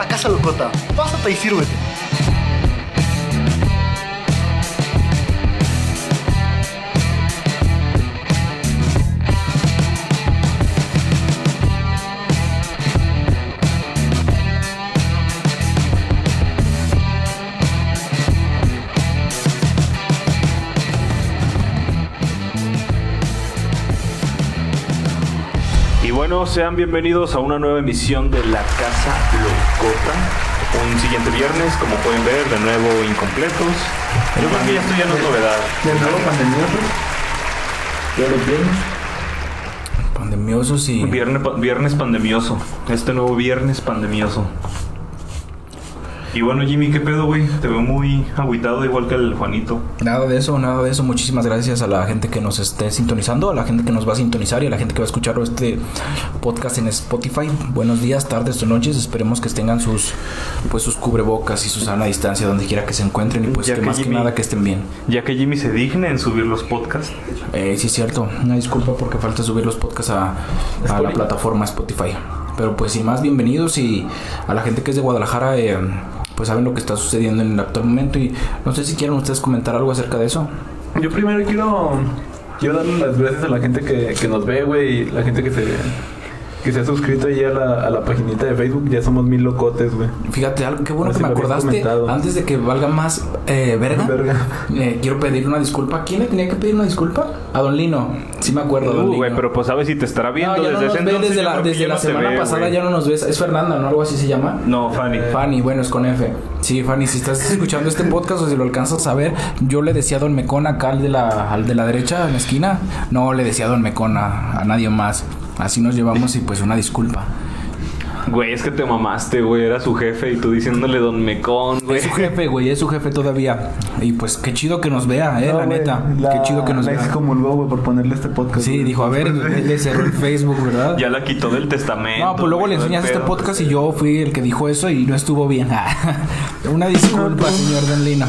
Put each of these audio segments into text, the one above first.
La Casa Locota. Pásate y sírvete. Bueno, sean bienvenidos a una nueva emisión de La Casa Locota. Un siguiente viernes, como pueden ver, de nuevo incompletos. Yo creo que ya estoy en las novedades. De nuevo pandemioso. Ya lo vimos. Pandemiosos y. Viernes, viernes pandemioso. Este nuevo viernes pandemioso. Y bueno, Jimmy, ¿qué pedo, güey? Te veo muy agüitado, igual que el Juanito. Nada de eso, nada de eso. Muchísimas gracias a la gente que nos esté sintonizando, a la gente que nos va a sintonizar y a la gente que va a escuchar este podcast en Spotify. Buenos días, tardes o noches. Esperemos que tengan sus pues sus cubrebocas y su sana distancia donde quiera que se encuentren y pues Ya que que más que nada que estén bien. Ya que Jimmy se digne en subir los podcasts. Eh, sí es cierto, una disculpa porque falta subir los podcasts a, a la plataforma Spotify. Pero pues sin más, bienvenidos y a la gente que es de Guadalajara, eh, pues saben lo que está sucediendo en el actual momento y no sé si quieren ustedes comentar algo acerca de eso. Yo primero quiero, quiero darle las gracias a la gente que, que nos ve, güey, y la gente que se, que se ha suscrito ahí a la, a la paginita de Facebook. Ya somos mil locotes, güey. Fíjate, algo qué bueno que me lo habías acordaste antes de que valga más eh, verga. Verga. eh, quiero pedir una disculpa. ¿A quién le tenía que pedir una disculpa? A Don Lino. Sí me acuerdo, Don Uh, Lino. güey, pero pues sabes si te estará viendo no, ya desde no ese ve entonces. desde yo la, desde la semana ve, pasada ya no nos ves. Es Fernanda, ¿no? Algo así se llama. No, Fanny. Fanny, bueno, es con F. Sí, Fanny, si estás escuchando este podcast o si lo alcanzas a ver, yo le decía a Don Mecón acá al de la, al de la derecha en la esquina. No le decía a Don Mecón a, a nadie más. Así nos llevamos y pues una disculpa. Güey, es que te mamaste, güey. Era su jefe y tú diciéndole Don Mecón, güey. Es su jefe, güey, es su jefe todavía. Y pues qué chido que nos vea, eh, No, la güey, neta. la- Qué chido que nos la vea. excomulgó, güey, por ponerle este podcast. Sí, güey. dijo, a ver, él le cerró el Facebook, ¿verdad? Ya la quitó del testamento. No, pues luego le güey, enseñas todo el este podcast y yo fui el que dijo eso y no estuvo bien. Una disculpa, señor Denlina.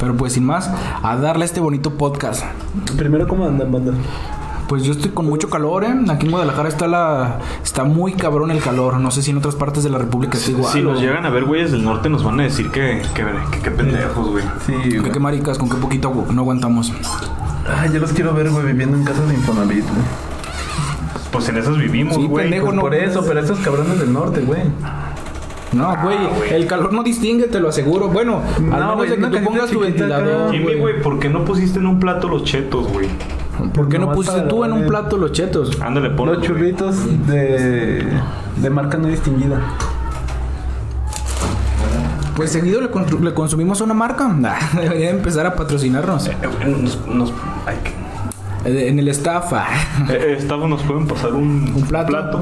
Pero pues sin más, a darle este bonito podcast. Primero, ¿cómo andan, banda? Pues yo estoy con mucho calor, ¿eh? Aquí en Guadalajara está la... Está muy cabrón el calor. No sé si en otras partes de la República está igual. Si nos llegan a ver güeyes del norte nos van a decir que que, que, que pendejos, güey. Sí, ¿Qué, güey. qué maricas? ¿Con qué poquito no aguantamos? Ay, yo los quiero ver, güey, viviendo en casas de Infonavit, güey. Pues en esas vivimos, Sí, güey. pendejo, Pues no, por eso, pero estos cabrones del norte, güey. No, güey, el calor no distingue, te lo aseguro. Bueno, al No, menos güey, de que una tú pongas tu ventilador. Jimmy, güey, ¿por qué no pusiste en un plato los chetos, güey? ¿Por qué no pusiste tú en un plato los chetos? Ándale, ponlo. Los churritos de, de marca no distinguida. Pues seguido le, constru- le consumimos a una marca. Nah, debería empezar a patrocinarnos. Eh, eh, Nos, nos, ay, que- Eh, En el staff. ah. eh, Estados nos pueden pasar un, ¿Un plato?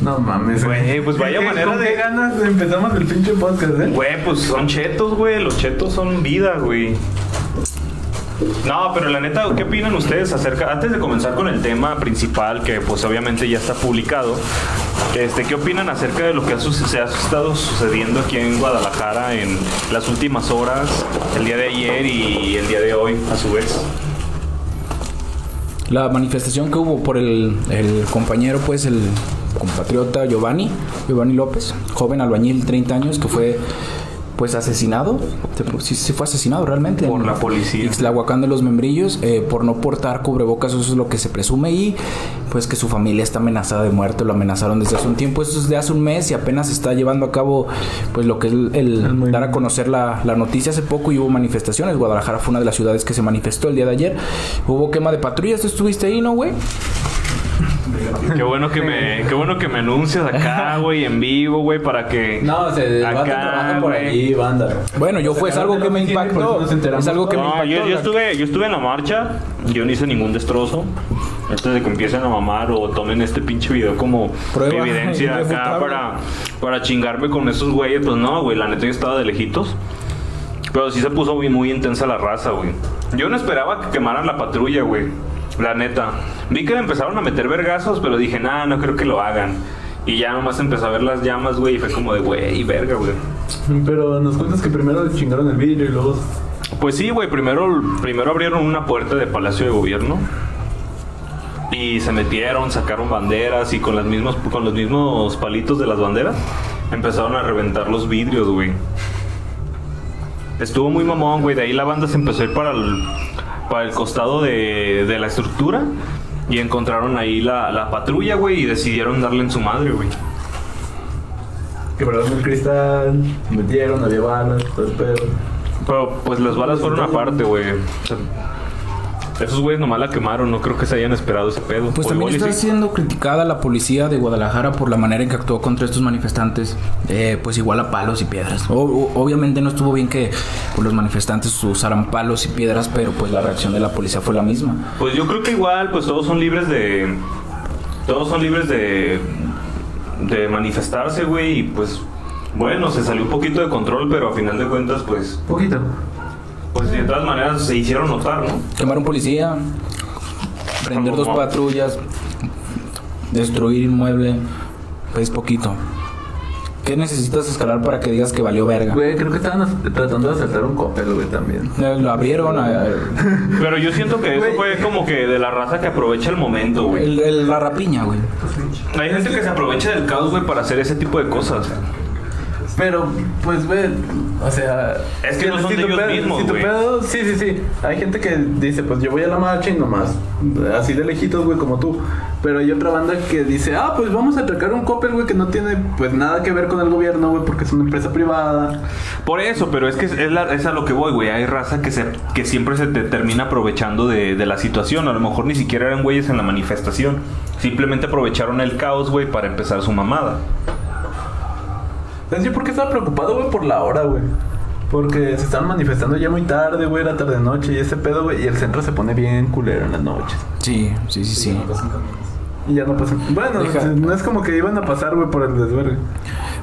No mames. Güey, pues vaya ¿Qué- manera ¿con de- qué ganas empezamos el pinche podcast, eh? Güey, pues son chetos, güey. Los chetos son vida, güey. No, pero la neta, ¿qué opinan ustedes acerca? Antes de comenzar con el tema principal, que pues obviamente ya está publicado, este, ¿qué opinan acerca de lo que se ha estado sucediendo aquí en Guadalajara en las últimas horas, el día de ayer y el día de hoy, a su vez? La manifestación que hubo por el, el compañero, pues el compatriota Giovanni, Giovanni López, joven albañil, 30 años, que fue pues asesinado. Sí, sí fue asesinado realmente. Por en la policía. Ixtlahuacán de los Membrillos, eh, por no portar cubrebocas, eso es lo que se presume. Y pues que su familia está amenazada de muerte, lo amenazaron desde hace un tiempo. Eso es de hace un mes y apenas se está llevando a cabo pues lo que es el, dar a conocer la, la noticia hace poco y hubo manifestaciones. Guadalajara fue una de las ciudades que se manifestó el día de ayer. Hubo quema de patrullas, ¿tú estuviste ahí, no, güey? Qué bueno que me, qué bueno que me anuncias acá, güey, en vivo, güey, para que No, se Acá, por güey. ahí, banda. Bueno, yo fue, es algo que me impactó. Es algo que me impactó. yo, yo estuve, yo estuve en la marcha, yo no hice ningún destrozo. Antes de que empiecen a mamar o tomen este pinche video como Prueba evidencia acá para, para chingarme con esos güeyes, pues no, güey, la neta yo estaba de lejitos. Pero sí se puso muy, muy intensa la raza, güey. Yo no esperaba que quemaran la patrulla, güey. La neta. Vi que le empezaron a meter vergazos, pero dije, nah, no creo que lo hagan. Y ya nomás empezó a ver las llamas, güey, y fue como de, güey, verga, güey. Pero nos cuentas que primero le chingaron el vidrio y luego. Pues sí, güey, primero, primero abrieron una puerta de Palacio de Gobierno. Y Y se metieron, sacaron banderas y con, las mismas, con los mismos palitos de las banderas empezaron a reventar los vidrios, güey. Estuvo muy mamón, güey. De ahí la banda se empezó a ir para el, para el costado de, de la estructura y encontraron ahí la, la patrulla, güey, y decidieron darle en su madre, güey. Quebraron el cristal, metieron, había balas, todo el pedo. Pero pues las balas fueron aparte, güey. O sea, esos güeyes nomás la quemaron, no creo que se hayan esperado ese pedo. Pues O también está sí. siendo criticada la policía de Guadalajara por la manera en que actuó contra estos manifestantes. Eh, pues igual a palos y piedras. O- o- obviamente no estuvo bien que pues, los manifestantes usaran palos y piedras, pero pues la reacción de la policía fue la misma. Pues yo creo que igual, pues todos son libres de. Todos son libres de. de manifestarse, güey, y pues. Bueno, se salió un poquito de control, pero a final de cuentas, pues. Poquito. Pues de todas maneras se hicieron notar, ¿no? Quemar un policía, prender dos patrullas, destruir inmueble, pues poquito. ¿Qué necesitas escalar para que digas que valió verga? Güey, creo que estaban tratando de asaltar un copel, güey, también. Eh, Lo abrieron, eh, Pero yo siento que eso fue como que de la raza que aprovecha el momento, güey. el- el- la rapiña, güey. Hay gente que se aprovecha del caos, güey, para hacer ese tipo de cosas. Pero, pues, güey, o sea... Es que no son si de ellos pedo- mismos, si tu güey. pedo- sí, sí, sí. Hay gente que dice, pues yo voy a la marcha y nomás, así de lejitos, güey, como tú. Pero hay otra banda que dice, ah, pues vamos a atracar un Coppel, güey, que no tiene, pues, nada que ver con el gobierno, güey, porque es una empresa privada. Por eso, pero es que es, es la- es a lo que voy, güey. Hay raza que, se, que siempre se te termina aprovechando de, de la situación. A lo mejor ni siquiera eran güeyes en la manifestación. Simplemente aprovecharon el caos, güey, para empezar su mamada. ¿Sabes yo por qué estaba preocupado, güey? Por la hora, güey. Porque se estaban manifestando ya muy tarde, güey, era tarde-noche y ese pedo, güey. Y el centro se pone bien culero en las noches. Sí, sí, sí, sí. Y ya no pasa. Bueno, Deja- no es como que iban a pasar, güey, por el desvergue.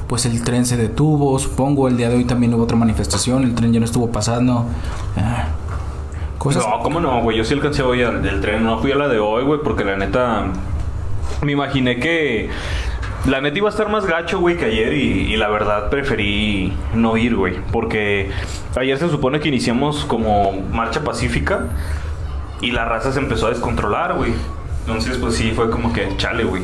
Pues el tren se detuvo, supongo. El día de hoy también hubo otra manifestación. El tren ya no estuvo pasando. Ah, cosas. No, ¿cómo no, güey? Yo sí alcancé hoy al del tren. No fui a la de hoy, güey, porque la neta... Me imaginé que... La neta iba a estar más gacho, güey, que ayer y, la verdad preferí no ir, güey. Porque ayer se supone que iniciamos como marcha pacífica y la raza se empezó a descontrolar, güey. Entonces, pues sí, fue como que chale, güey.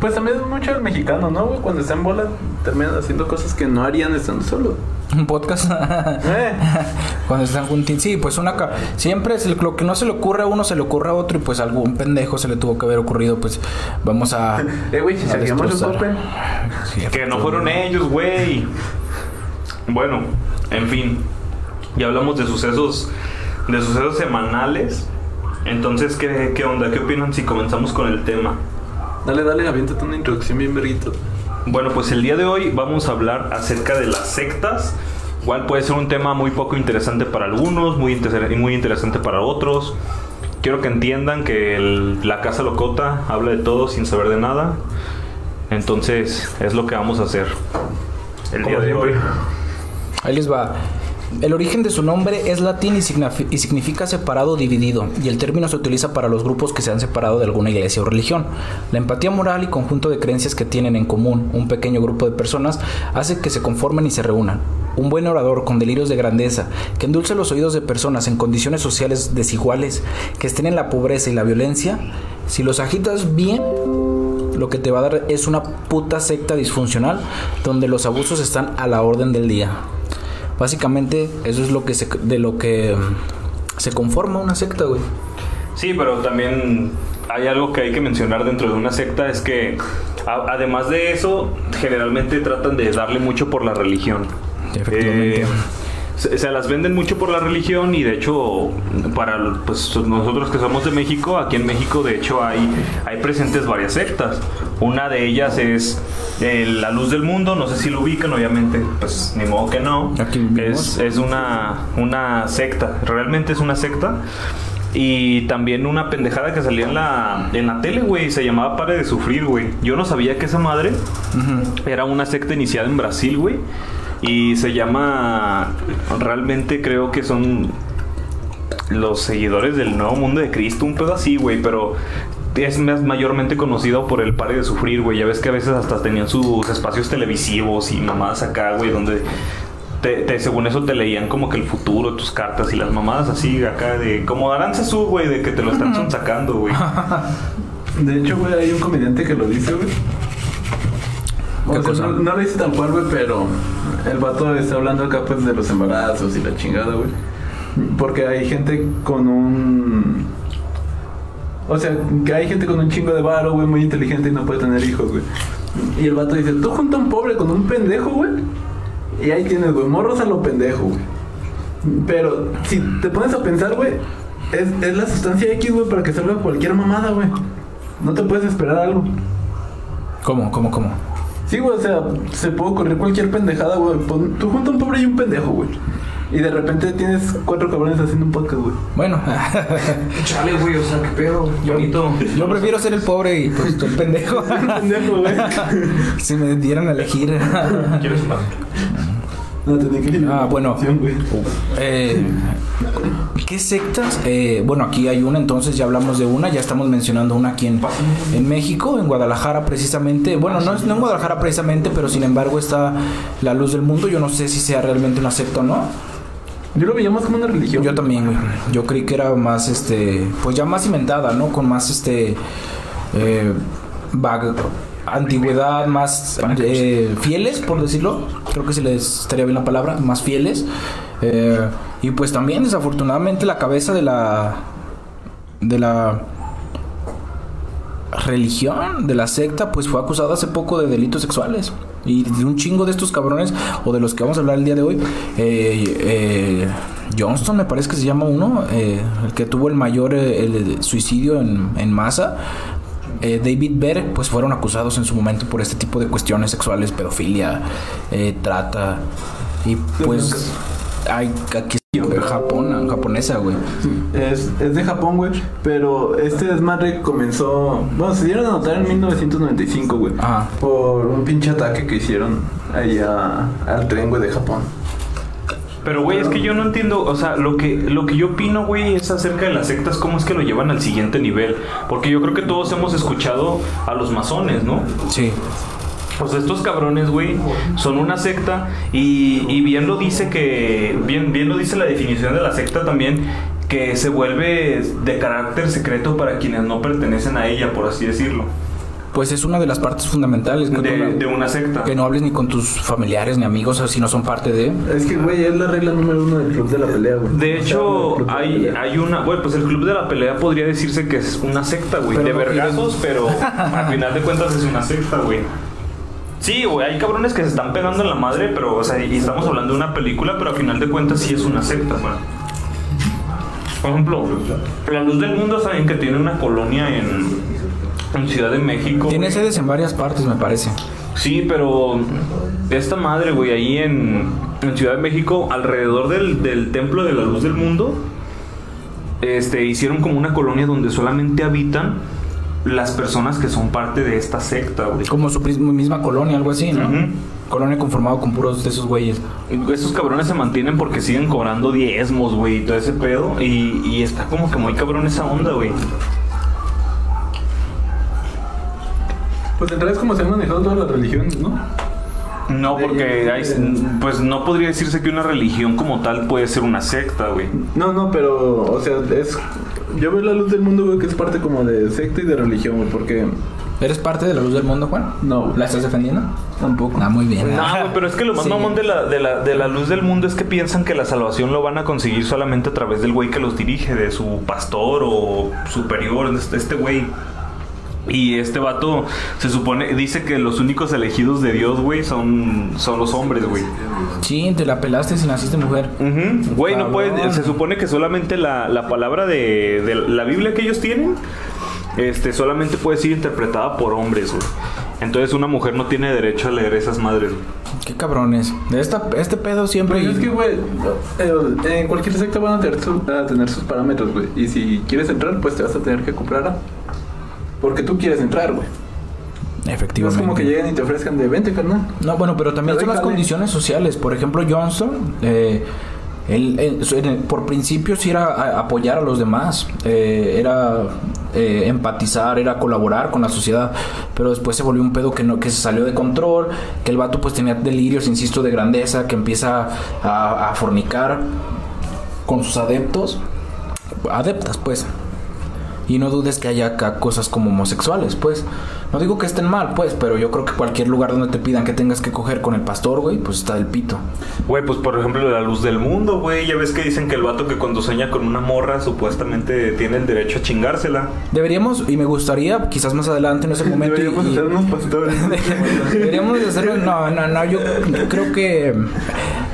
Pues también es mucho el mexicano, ¿no, güey? Cuando está en bola, terminan haciendo cosas que no harían estando solo. Un podcast. Eh. Cuando están juntos. Sí, pues una. ca- Siempre es lo que no se le ocurre a uno, se le ocurre a otro. Y pues algún pendejo se le tuvo que haber ocurrido. Pues vamos a. Eh, güey, si golpe. Sí, Que no fueron ellos, güey. Bueno, en fin. Ya hablamos de sucesos, de sucesos semanales. Entonces, ¿qué, qué onda? ¿Qué opinan si comenzamos con el tema? Dale, dale, aviéntate una introducción bien verguito. Bueno, pues el día de hoy vamos a hablar acerca de las sectas. Igual puede ser un tema muy poco interesante para algunos, muy, inter- muy interesante para otros. Quiero que entiendan que el- la Casa Locota habla de todo sin saber de nada. Entonces, es lo que vamos a hacer el día de hoy. Ahí les va. El origen de su nombre es latín y, signifi- y significa separado dividido, y el término se utiliza para los grupos que se han separado de alguna iglesia o religión. La empatía moral y conjunto de creencias que tienen en común un pequeño grupo de personas hace que se conformen y se reúnan. Un buen orador con delirios de grandeza, que endulce los oídos de personas en condiciones sociales desiguales, que estén en la pobreza y la violencia, si los agitas bien, lo que te va a dar es una puta secta disfuncional donde los abusos están a la orden del día. Básicamente, eso es lo que se, de lo que mm, se conforma una secta, güey. Sí, pero también hay algo que hay que mencionar dentro de una secta, es que a- además de eso, generalmente tratan de darle mucho por la religión. Efectivamente. Eh, se, se las venden mucho por la religión y de hecho para pues, nosotros que somos de México, aquí en México de hecho hay, hay presentes varias sectas. Una de ellas es eh, La Luz del Mundo, no sé si lo ubican, obviamente, pues ni modo que no. Aquí. Es, es una, una secta, realmente es una secta. Y también una pendejada que salía en la, en la tele, güey, se llamaba Pare de Sufrir, güey. Yo no sabía que esa madre era una secta iniciada en Brasil, güey. Y se llama, realmente creo que son los seguidores del nuevo mundo de Cristo, un pedo así, güey, pero es más mayormente conocido por el pare de sufrir, güey. Ya ves que a veces hasta tenían sus espacios televisivos y mamadas acá, güey, donde te, te- según eso te leían como que el futuro, tus cartas y las mamadas así acá de como Aranzazú, güey, de que te lo están sacando, güey. De hecho, güey, hay un comediante que lo dice, güey. ¿Qué O sea, cosa? no, no lo dice tal cual, güey, pero el vato está hablando acá, pues, de los embarazos y la chingada, güey. Porque hay gente con un... O sea, que hay gente con un chingo de varo, güey, muy inteligente y no puede tener hijos, güey. Y el vato dice, tú junta a un pobre con un pendejo, güey. Y ahí tienes, güey, morros a lo pendejo, güey. Pero si te pones a pensar, güey, es, es la sustancia X, güey, para que salga cualquier mamada, güey. No te puedes esperar algo. ¿Cómo, cómo, cómo? Sí, güey, o sea, se puede ocurrir cualquier pendejada, güey. Pon- Tú junta un pobre y un pendejo, güey. Y de repente tienes cuatro cabrones haciendo un podcast, güey. Bueno, Chale, güey, o sea, qué pedo. Bonito. yo prefiero ser el pobre y pues tú el pendejo. pendejo, güey. si me dieran a elegir. ¿Quieres un pan? No, que. Ah, bueno. Eh, ¿Qué sectas? Eh, bueno, aquí hay una, entonces ya hablamos de una, ya estamos mencionando una aquí en, en México, en Guadalajara precisamente. Bueno, no, es, no en Guadalajara precisamente, pero sin embargo está la luz del mundo. Yo no sé si sea realmente una secta o no. Yo lo veía más como una religión. Yo también, güey. Yo creí que era más, este, pues ya más inventada, ¿no? Con más, este, eh, antigüedad, más eh, fieles, por decirlo. Creo que se les estaría bien la palabra, más fieles. Eh, y pues también, desafortunadamente, la cabeza de la, de la religión, de la secta, pues fue acusada hace poco de delitos sexuales. Y de un chingo de estos cabrones, o de los que vamos a hablar el día de hoy, eh, eh, Johnston me parece que se llama uno, eh, el que tuvo el mayor eh, el suicidio en, en masa. Eh, David Berg, pues fueron acusados en su momento por este tipo de cuestiones sexuales, pedofilia, eh, trata. Y pues hay aquí Japón, japonesa, güey. Es, es de Japón, güey. Pero este desmadre comenzó. Bueno, se dieron a notar en 1995, güey. Ajá. Por un pinche ataque que hicieron ahí a- al tren, güey, de Japón. Pero, güey, es que yo no entiendo, o sea, lo que, lo que yo opino, güey, es acerca de las sectas, cómo es que lo llevan al siguiente nivel. Porque yo creo que todos hemos escuchado a los masones, ¿no? Sí. Pues estos cabrones, güey, son una secta y, y bien lo dice que, bien, bien lo dice la definición de la secta también, que se vuelve de carácter secreto para quienes no pertenecen a ella, por así decirlo, Pues es una de las partes fundamentales. que de, de una secta. Que no hables ni con tus familiares ni amigos si no son parte de. Es que, güey, es la regla número uno del club de la pelea, güey. De hecho, O sea, hay, hay una, güey, pues el club de la pelea podría decirse que es una secta, güey, Pero de no vergazos, pero al final de cuentas es una secta, güey. Sí, güey, hay cabrones que se están pegando en la madre, pero, o sea, y estamos hablando de una película, pero al final de cuentas sí es una secta, güey. Por ejemplo, La Luz del Mundo, saben que tiene una colonia en, en Ciudad de México. Tiene güey. sedes en varias partes, me parece. Sí, pero esta madre, güey, ahí en, en Ciudad de México, alrededor del, del Templo de la Luz del Mundo, este, hicieron como una colonia donde solamente habitan las personas que son parte de esta secta, güey. Como su misma colonia, algo así, ¿no? Colonia conformado con puros de esos güeyes. Esos cabrones se mantienen porque siguen cobrando diezmos, güey, y todo ese pedo. Y, y está como que muy cabrón esa onda, güey. Pues en realidad es como se han manejado todas las religiones, ¿no? No, porque hay, pues no podría decirse que una religión como tal puede ser una secta, güey. No, no, pero, o sea, es. Yo veo la luz del mundo, güey, que es parte como de secta y de religión, güey, porque. ¿Eres parte de la luz del mundo, Juan? No, ¿La estás defendiendo? tampoco. Ah, muy bien. No, güey, pero es que lo más Sí. mamón de la, de, la, de la luz del mundo es que piensan que la salvación lo van a conseguir solamente a través del güey que los dirige, de su pastor o superior, este- este güey. Y este vato se supone, dice que los únicos elegidos de Dios, güey, son, son los hombres, güey. Sí, te la pelaste si naciste mujer. Ujú. Güey, no Cabrón. puede, se supone que solamente la, la palabra de, de la Biblia que ellos tienen, este, solamente puede ser interpretada por hombres, güey. Entonces una mujer no tiene derecho a leer esas madres, güey. Qué cabrones. De esta, este pedo siempre. Pero es que, güey, en cualquier secta van a tener, su- a tener sus parámetros, güey. Y si quieres entrar, pues te vas a tener que comprar a. Porque tú quieres entrar, güey. No es Efectivamente. como que lleguen y te ofrezcan de vente, carnal. No, bueno, pero también son las condiciones sociales. Por ejemplo, Johnston, eh, él, por principio sí era a- apoyar a los demás. Eh, era eh, empatizar, era colaborar con la sociedad. Pero después se volvió un pedo que, no, que se salió de control, que el vato pues tenía delirios, insisto, de grandeza, que empieza a, a fornicar con sus adeptos. Adeptas, pues. Y no dudes que haya acá cosas como homosexuales, pues. No digo que estén mal, pues, pero yo creo que cualquier lugar donde te pidan que tengas que coger con el pastor, güey, pues está del pito. Güey, pues por ejemplo, la luz del mundo, güey. Ya ves que dicen que el vato que cuando sueña con una morra supuestamente tiene el derecho a chingársela. Deberíamos, y me gustaría, quizás más adelante, no es el momento. Deberíamos y- pastores. Deberíamos de hacerlo. No, no, no. Yo creo que.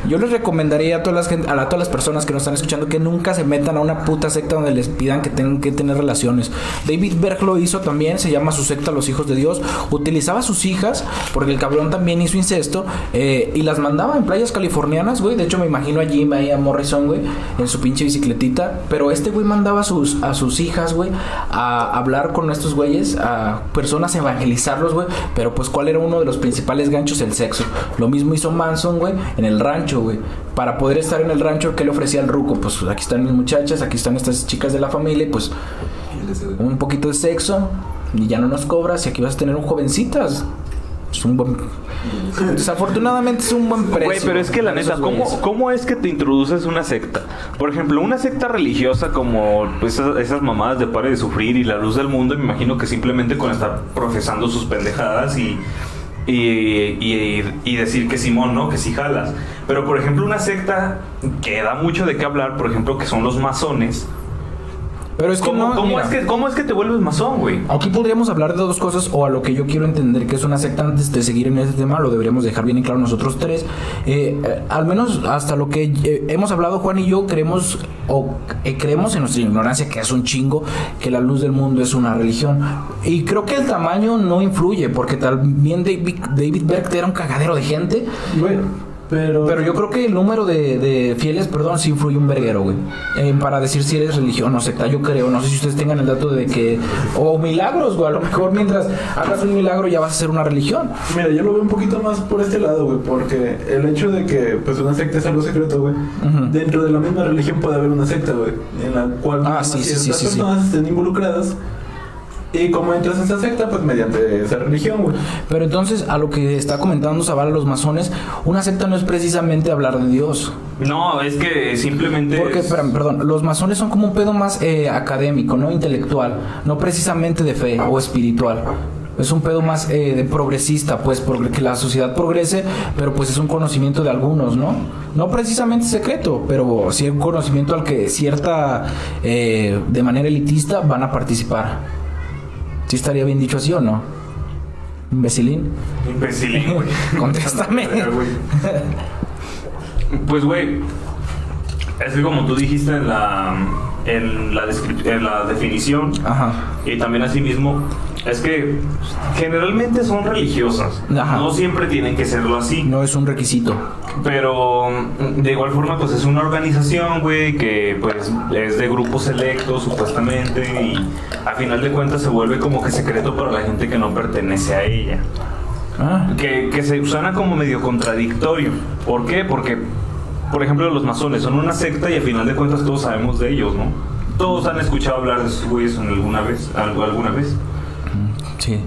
Yo les recomendaría a todas las, a a todas las personas que nos están escuchando que nunca se metan a una puta secta donde les pidan que tengan que tener relaciones. David Berg lo hizo también, se llama su secta Los Hijos de Dios. Utilizaba a sus hijas, porque el cabrón también hizo incesto, eh, y las mandaba en playas californianas, güey. De hecho, me imagino a Jim ahí, a Morrison, güey, en su pinche bicicletita. Pero este güey mandaba sus, a sus hijas, güey, a hablar con estos güeyes, a personas, evangelizarlos, güey. Pero pues, ¿cuál era uno de los principales ganchos? El sexo. Lo mismo hizo Manson, güey, en el rancho, güey. Para poder estar en el rancho, ¿qué le ofrecía al ruco? Pues aquí están mis muchachas, aquí están estas chicas de la familia, y pues un poquito de sexo y ya no nos cobras y aquí vas a tener un jovencitas. Es un buen... Desafortunadamente es un buen precio. Güey, pero es que la neta, ¿cómo. ¿cómo es que te introduces una secta? Por ejemplo, una secta religiosa como pues, esas, esas mamadas de Pare de Sufrir y La Luz del Mundo, me imagino que simplemente con estar profesando sus pendejadas y, y, decir que Simón, ¿no? Que sí jalas. Pero, por ejemplo, una secta que da mucho de qué hablar, por ejemplo, que son los masones. Pero es que ¿Cómo, no, cómo mira, es que, ¿Cómo es que te vuelves masón, güey? Aquí podríamos hablar de dos cosas o a lo que yo quiero entender que es una secta antes de seguir en este tema, lo deberíamos dejar bien en claro nosotros tres. Eh, eh, al menos hasta lo que eh, hemos hablado Juan y yo creemos o eh, creemos en nuestra ignorancia que es un chingo que la luz del mundo es una religión. Y creo que el tamaño no influye porque también David, David Berg era un cagadero de gente. Güey, pero... Pero yo creo que el número de, de fieles, perdón, sí influye un verguero, güey. Eh, para decir si eres religión o secta, yo creo. No sé si ustedes tengan el dato de que... O milagros, güey. A lo mejor mientras hagas un milagro ya vas a ser una religión. Mira, yo lo veo un poquito más por este lado, güey, porque el hecho de que pues una secta es algo secreto, güey, dentro de la misma religión puede haber una secta, güey, en la cual Ah, sí, sí, sí. personas estén involucradas. Y cómo entras a esa secta, pues mediante esa religión, güey. Pero entonces, a lo que está comentando Zavala los masones, una secta no es precisamente hablar de Dios. No, es que simplemente... Porque, es- espérame, perdón, los masones son como un pedo más eh, académico, no intelectual, no precisamente de fe o espiritual. Es un pedo más eh, de progresista, pues, porque la sociedad progrese, pero pues es un conocimiento de algunos, ¿no? No precisamente secreto, pero sí un conocimiento al que cierta, eh, de manera elitista, van a participar. ¿Sí estaría bien dicho así o no? Imbecilín. Imbécil, güey. Contéstame. Pues, güey, es que como tú dijiste en la, en la, en la definición, Ajá. y también así mismo, es que generalmente son religiosas. Ajá. No siempre tienen que serlo así. No es un requisito. Pero mm, de igual forma, pues es una organización, güey, que pues es de grupos selectos, supuestamente, y a final de cuentas se vuelve como que secreto para la gente que no pertenece a ella. Ah. Que, que se suena como medio contradictorio. ¿Por qué? Porque, por ejemplo, los masones son una secta y a final de cuentas todos sabemos de ellos, ¿no? Todos han escuchado hablar de esos güeyes alguna vez, algo alguna vez. Sí.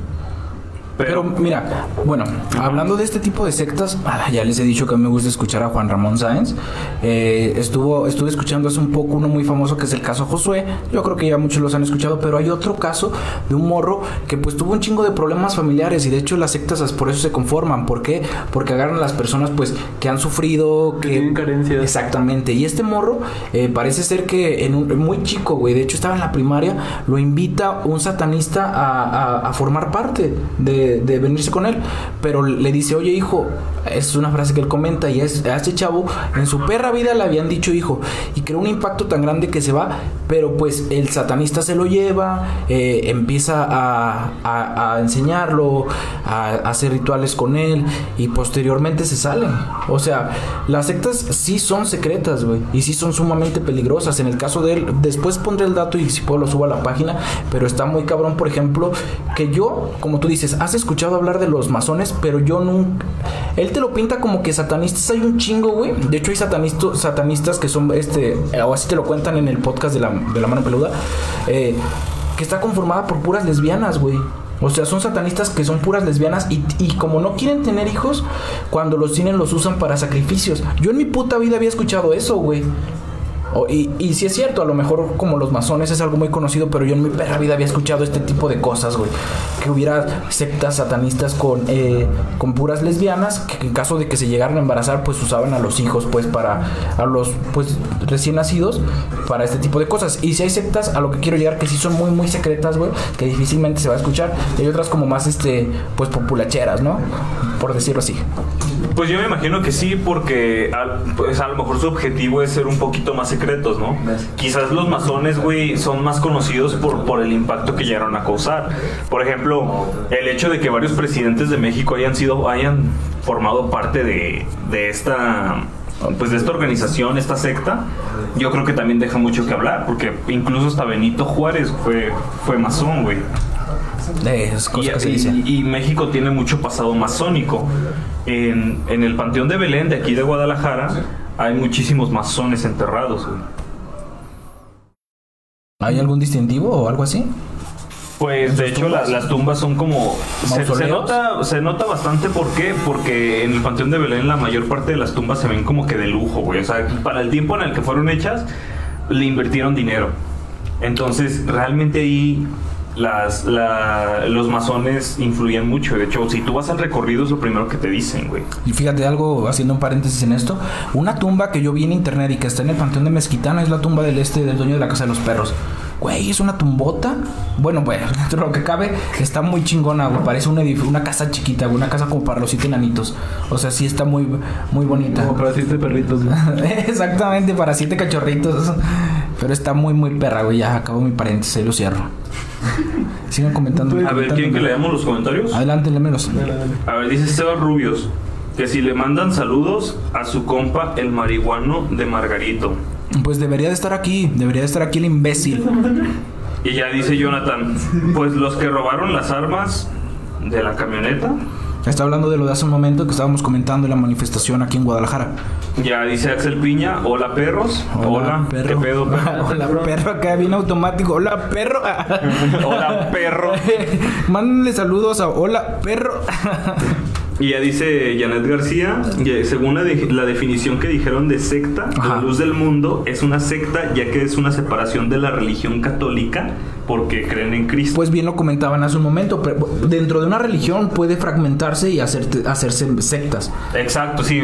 Pero mira, bueno, hablando de este tipo de sectas, ah, ya les he dicho que me gusta escuchar a Juan Ramón Sáenz. Eh, estuvo, estuve escuchando hace un poco uno muy famoso que es el caso Josué. Yo creo que ya muchos los han escuchado, pero hay otro caso de un morro que pues tuvo un chingo de problemas familiares y de hecho las sectas as- por eso se conforman. ¿Por qué? Porque agarran a las personas pues que han sufrido, Que tienen carencias. Exactamente. Y este morro eh, parece ser que en un muy chico, güey. De hecho, estaba en la primaria. Lo invita un satanista a, a- a formar parte de, de venirse con él. Pero le dice, oye, hijo. Es una frase que él comenta. Y es, a este chavo, en su perra vida le habían dicho hijo. Y creó un impacto tan grande que se va. Pero pues el satanista se lo lleva. eh, empieza a, enseñarlo. A, a hacer rituales con él. Y posteriormente se salen. O sea, las sectas sí son secretas, güey. Y sí son sumamente peligrosas. En el caso de él, después pondré el dato y si puedo lo subo a la página. Pero está muy cabrón, por ejemplo, que yo, como tú dices, has escuchado hablar de los masones, pero yo nunca. Él te lo pinta como que satanistas hay un chingo, güey. De hecho, hay satanistas, satanistas que son, este, o así te lo cuentan en el podcast de la, de la mano peluda. Eh, que está conformada por puras lesbianas, güey. O sea, son satanistas que son puras lesbianas y, y como no quieren tener hijos, cuando los tienen los usan para sacrificios. Yo en mi puta vida había escuchado eso, güey. Y, y sí es cierto, a lo mejor como los masones es algo muy conocido, pero yo en mi perra vida había escuchado este tipo de cosas, güey. Que hubiera sectas satanistas con, eh, con puras lesbianas, que en caso de que se llegaran a embarazar, pues usaban a los hijos, pues para, a los, pues recién nacidos, para este tipo de cosas. Y si hay sectas, a lo que quiero llegar, que sí son muy, muy secretas, güey, que difícilmente se va a escuchar. Y hay otras como más, este, pues populacheras, ¿no? Por decirlo así. Pues yo me imagino que sí, porque al- pues a lo mejor su objetivo es ser un poquito más secretos, ¿no? Quizás los masones, güey, son más conocidos por, por el impacto que llegaron a causar. Por ejemplo, el hecho de que varios presidentes de México hayan sido, hayan formado parte de, de esta pues de esta organización, esta secta, yo creo que también deja mucho que hablar, porque incluso hasta Benito Juárez fue, fue masón, güey. Eh, Y, cosa que se y- y México tiene mucho pasado masónico. En, en el Panteón de Belén, de aquí de Guadalajara, hay muchísimos masones enterrados. güey. ¿Hay algún distintivo o algo así? Pues de hecho la- las tumbas son como... Se, nota, se nota bastante, ¿por qué? Porque en el Panteón de Belén la mayor parte de las tumbas se ven como que de lujo, güey. O sea, para el tiempo en el que fueron hechas, le invirtieron dinero. Entonces, realmente ahí las, la- los masones influyen mucho. De hecho, si tú vas al recorrido es lo primero que te dicen, güey. Y fíjate algo, haciendo un paréntesis en esto, una tumba que yo vi en internet y que está en el Panteón de Mezquitana es la tumba del este del dueño de la Casa de los Perros. Güey, es una tumbota. Bueno, bueno, dentro de lo que cabe, está muy chingona, güey. Parece un una casa chiquita, güey, una casa como para los siete enanitos. O sea, sí está muy, muy bonita. Como para siete perritos, güey. Exactamente, para siete cachorritos. Pero está muy, muy perra, güey. Ya acabo mi paréntesis, ahí lo cierro. Sigan comentando. A ver, ¿quieren que leamos los comentarios? Adelante, lémelos. A ver, dice Esteban Rubios que si le mandan saludos a su compa el marihuano de Margarito. Pues debería de estar aquí, debería de estar aquí el imbécil. Y ya dice Jonathan, pues los que robaron las armas de la camioneta. Está hablando de lo de hace un momento que estábamos comentando en la manifestación aquí en Guadalajara. Ya dice Axel Piña, hola perros. Hola, ¿qué pedo? perro? Hola, perro, acá viene automático. Hola, perro. hola perro. Mándenle saludos a Hola, perro. Y ya dice Janet García, que según la, de- la definición que dijeron de secta, Ajá. la luz del mundo es una secta ya que es una separación de la religión católica porque creen en Cristo. Pues bien lo comentaban hace un momento, pero dentro de una religión puede fragmentarse y hacerte- hacerse sectas. Exacto, sí,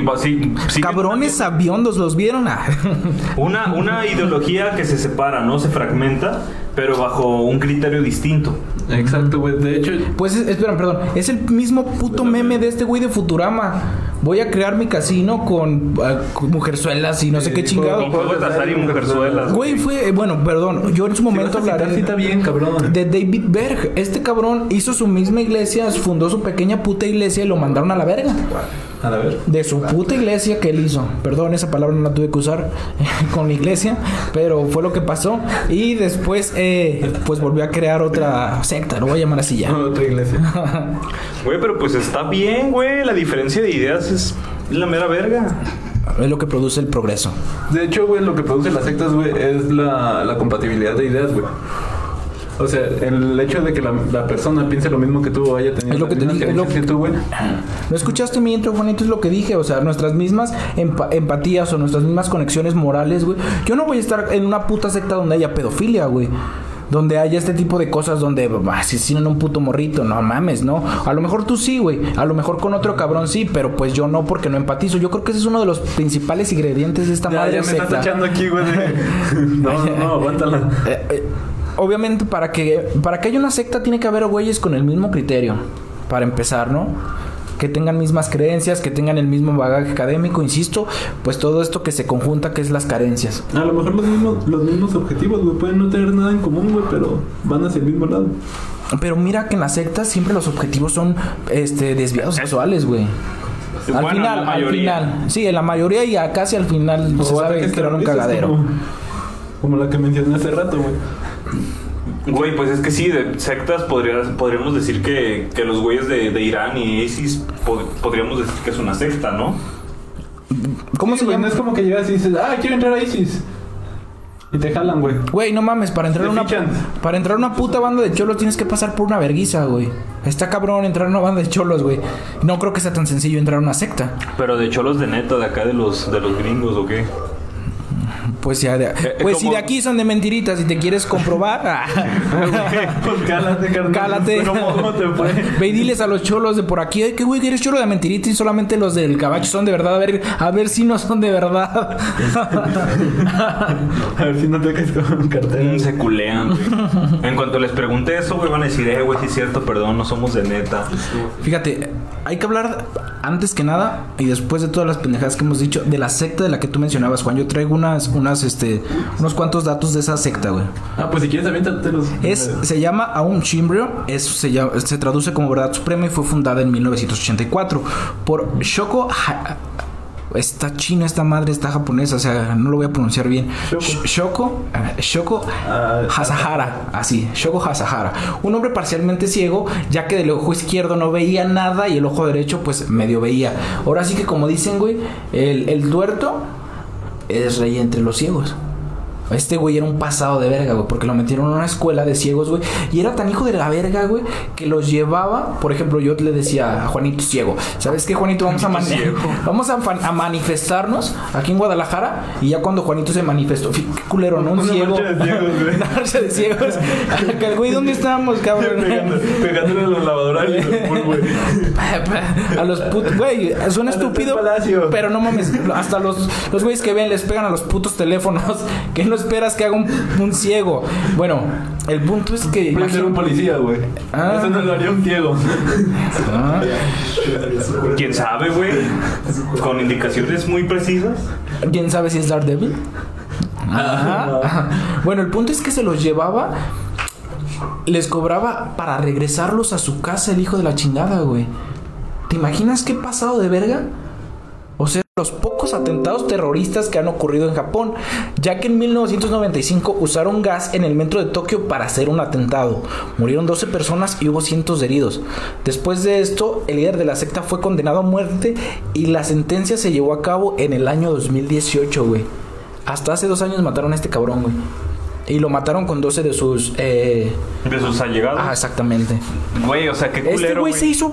sí. Cabrones sabiondos, ¿los vieron? Ah. Una, una ideología que se separa, ¿no? Se fragmenta, pero bajo un criterio distinto. Exacto, güey. De hecho, Pues, es- espera, perdón. Es el mismo puto meme de este güey de Futurama. Voy a crear mi casino con, ah, con mujerzuelas y no sé qué chingado. Con juegos de azar y mujerzuelas. Güey, fue, eh, bueno, perdón, yo en su momento hablaré bien, cabrón. de David Berg. Este cabrón hizo su misma iglesia, fundó su pequeña puta iglesia y lo mandaron a la verga. A ver. De su puta iglesia que él hizo. Perdón, esa palabra no la tuve que usar con la iglesia, pero fue lo que pasó. Y después, eh, pues volvió a crear otra secta, lo voy a llamar así ya. Otra iglesia. Güey, pero pues está bien, güey. La diferencia de ideas es la mera verga. Es lo que produce el progreso. De hecho, güey, lo que produce las sectas, güey, es la, la compatibilidad de ideas, güey. O sea, el hecho de que la, la persona piense lo mismo que tú o haya tenido Es lo que te dije, es lo que tú, güey. ¿No escuchaste mi intro, Juanito? Es lo que dije. O sea, nuestras mismas empa- empatías o nuestras mismas conexiones morales, güey. Yo no voy a estar en una puta secta donde haya pedofilia, güey. Donde haya este tipo de cosas donde bah, asesinan a un puto morrito. No mames, ¿no? A lo mejor tú sí, güey. A lo mejor con otro cabrón sí, pero pues yo no porque no empatizo. Yo creo que ese es uno de los principales ingredientes de esta Ya, madre ya me estás secta. echando aquí, güey. de- No, no, no, aguántala. Obviamente para que para que haya una secta tiene que haber güeyes con el mismo criterio para empezar, ¿no? Que tengan mismas creencias, que tengan el mismo bagaje académico, insisto, pues todo esto que se conjunta que es las carencias. A lo mejor los mismos, los mismos objetivos, güey. Pueden no tener nada en común, güey, pero van hacia el mismo lado. Pero mira que en las sectas siempre los objetivos son este desviados sexuales, güey. Al Bueno, final, la al mayoría. final. Sí, en la mayoría y casi al final se O sabe ataques que era un cagadero. Como, como la que mencioné hace rato, güey. Güey, pues es que sí, de sectas podrías, podríamos decir que, que los güeyes de, de Irán y ISIS pod- podríamos decir que es una secta, ¿no? ¿Cómo Sí, se güey, llama? No es como que llegas y dices, ah, quiero entrar a ISIS. Y te jalan, güey. Güey, no mames, para entrar a una fichan. para entrar a una puta banda de cholos tienes que pasar por una verguiza, güey. Está cabrón entrar a una banda de cholos, güey. No creo que sea tan sencillo entrar a una secta. Pero de cholos de neta, de acá de los, de los gringos, ¿o qué? Pues ya de, Eh, pues si de aquí son de mentiritas y te quieres comprobar, ah, Pues cálate, carnal. Cálate. ¿Cómo, cómo te fue? ve y diles a los cholos de por aquí, "Ay, que güey, que eres cholo de mentirita y solamente los del cabacho son de verdad. A ver, a ver si no son de verdad. A ver si no te caes con un cartel. Mm, Se culean, güey. En cuanto les pregunte eso, güey, van a decir, eh, güey, sí es cierto, perdón, no somos de neta. Fíjate, hay que hablar antes que nada y después de todas las pendejadas que hemos dicho de la secta de la que tú mencionabas, Juan. Yo traigo unas, unas, este, unos cuantos datos de esa secta, güey. Ah, pues si quieres aviéntatelos. Es, se llama Aum Chimbrio, es, se, llama- se traduce como Verdad Suprema y fue fundada en 1984 por Shoko Ha- Está china esta madre, está japonesa, o sea, no lo voy a pronunciar bien. Shoko. Sh- Shoko, Shoko Ah, Hasahara, así, Shoko Hasahara. Un hombre parcialmente ciego, ya que del ojo izquierdo no veía nada y el ojo derecho pues medio veía. Ahora sí que como dicen, güey, el, el tuerto es rey entre los ciegos. Este güey era un pasado de verga, güey, porque lo metieron en una escuela de ciegos, güey. Y era tan hijo de la verga, güey, que los llevaba. Por ejemplo, yo le decía a Juanito Ciego, ¿sabes qué, Juanito? Vamos, a, mani- vamos a, manifestarnos aquí en Guadalajara. Y ya cuando Juanito se manifestó, qué culero, ¿no? Un Una ciego. marcha de ciegos, güey. Una marcha de ciegos. Güey, ¿dónde estamos, cabrón? Pegando- Pegándole a la lavadora güey. A los putos, güey, suena estúpido, pero no mames, hasta los los güeyes que ven les pegan a los putos teléfonos, que no esperas que haga un, un ciego. Bueno, el punto es que Puede ser un policía, güey. Ah. Eso no lo haría un ciego. Ah, ¿Quién sabe, güey? Con indicaciones muy precisas. ¿Quién sabe si es Daredevil? Ajá. Ajá. Bueno, el punto es que se los llevaba les cobraba para regresarlos a su casa el hijo de la chingada, güey. ¿Te imaginas qué pasado de verga? Los pocos atentados terroristas que han ocurrido en Japón, ya que en 1995 usaron gas en el metro de Tokio para hacer un atentado. Murieron 12 personas y hubo cientos de heridos. Después de esto, el líder de la secta fue condenado a muerte y la sentencia se llevó a cabo en el año 2018, güey. Hasta hace dos años mataron a este cabrón, güey. Y lo mataron con 12 de sus... Eh... De sus allegados. Ah, exactamente. Güey, o sea, qué culero, Este güey se hizo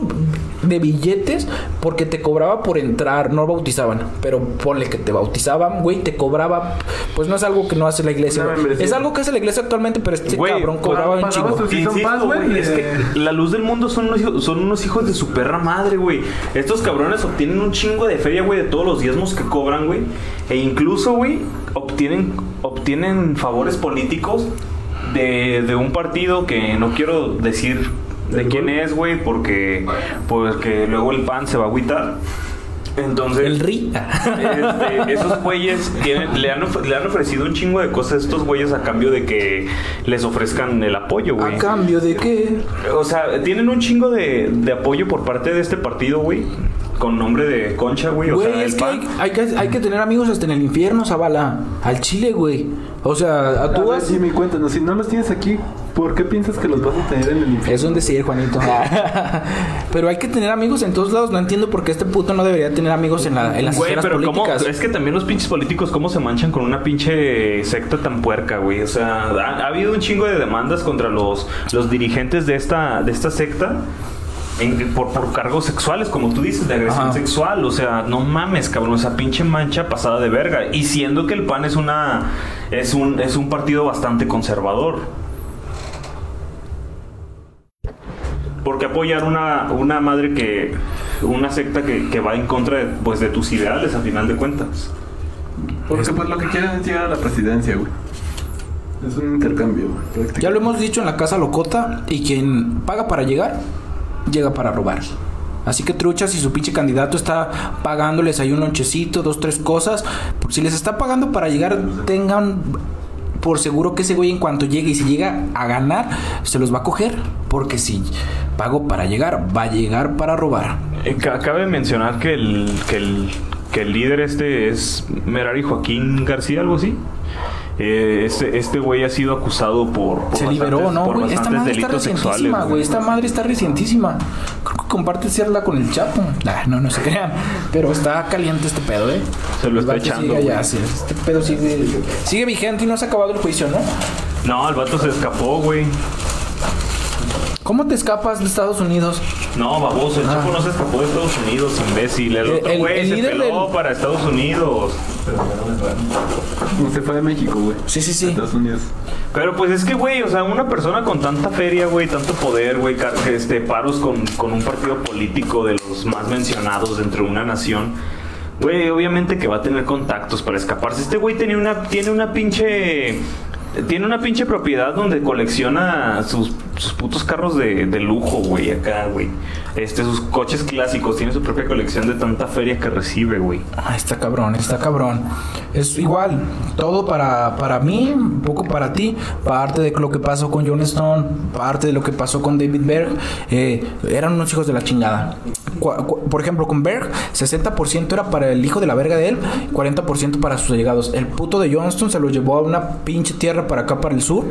de billetes porque te cobraba por entrar, no bautizaban, pero ponle que te bautizaban, güey, te cobraba, pues no es algo que no hace la iglesia, es algo que hace la iglesia actualmente, pero este Güey, cabrón cobraba un chingo. güey, es de- que la luz del mundo son unos, hijos, son unos hijos de su perra madre, güey. Estos cabrones obtienen un chingo de feria, güey, de todos los diezmos que cobran, güey. E incluso, güey, obtienen, obtienen favores políticos de, de un partido que no quiero decir de quién es, güey, porque pues que luego el pan se va a agüitar. Entonces, El RI. este, esos güeyes tienen- le, han, le han ofrecido un chingo de cosas a estos güeyes a cambio de que les ofrezcan el apoyo, güey. ¿A cambio de qué? O sea, tienen un chingo de, de apoyo por parte de este partido, güey. Con nombre de Concha, güey. O Güey, sea, es el que hay, hay que hay que tener amigos hasta en el infierno, Zabala. Al chile, güey. O sea, a A tú ver, vas... Jimmy, cuéntanos, si no los tienes aquí, ¿por qué piensas que los vas a tener en el infierno? Es un decir, Juanito. pero hay que tener amigos en todos lados. No entiendo por qué este puto no debería tener amigos en, la, en las Güey, esferas pero ¿cómo? políticas. Es que también los pinches políticos, ¿cómo se manchan con una pinche secta tan puerca, güey? O sea, ha, ha habido un chingo de demandas contra los, los dirigentes de esta, de esta secta. En- por, por cargos sexuales, como tú dices, de agresión Ajá. sexual. O sea, no mames, cabrón, esa pinche mancha pasada de verga. Y siendo que el PAN es una. es un, es un partido bastante conservador. Porque apoyar una, una madre que. una secta que, que va en contra de, pues, de tus ideales, a final de cuentas. Porque pues lo que quieren es llegar a la presidencia, güey. Es un intercambio, güey. Ya lo hemos dicho en la casa locota y quien paga para llegar, llega para robar. Así que truchas, si su pinche candidato está pagándoles ahí un lonchecito, dos, tres cosas, si les está pagando para llegar, tengan por seguro que ese güey en cuanto llegue y si llega a ganar, se los va a coger. Porque si pago para llegar, va a llegar para robar. Eh, ca- Cabe mencionar que el, que el, que el líder este es Merari Joaquín García, algo así. Eh, este este güey ha sido acusado por, por Se bastantes- liberó, ¿no, por güey? Esta madre está recientísima, güey. Esta madre está recientísima. Creo, comparte cierra con el Chapo. Ah, no, no se crean. Pero está caliente este pedo, ¿eh? Se lo El está echando, allá, sí. Este pedo sigue, sigue vigente y no se ha acabado el juicio, ¿no? No, el vato se escapó, güey. ¿Cómo te escapas de Estados Unidos? No, baboso, el Ah. Chapo no se escapó de Estados Unidos, imbécil. El El- otro güey se peló del- para Estados Unidos. Se fue de México, güey. Sí, sí, sí. Estados Unidos. Pero pues es que, güey, o sea, una persona con tanta feria, güey, tanto poder, güey, car- que, este, paros con, con un partido político de los más mencionados dentro de una nación, güey, obviamente que va a tener contactos para escaparse. Este güey tiene una, tiene una pinche... Tiene una pinche propiedad donde colecciona sus, putos carros de, lujo, güey, acá, güey. Este, sus coches clásicos. Tiene su propia colección de tanta feria que recibe, güey. Ah, está cabrón, está cabrón. Es igual, todo para, para mí, un poco para ti, parte de lo que pasó con John Stone, parte de lo que pasó con David Berg, eh, eran unos hijos de la chingada. Por ejemplo, con Berg, 60% era para el hijo de la verga de él, 40% para sus allegados. El puto de Johnston se lo llevó a una pinche tierra para acá, para el sur.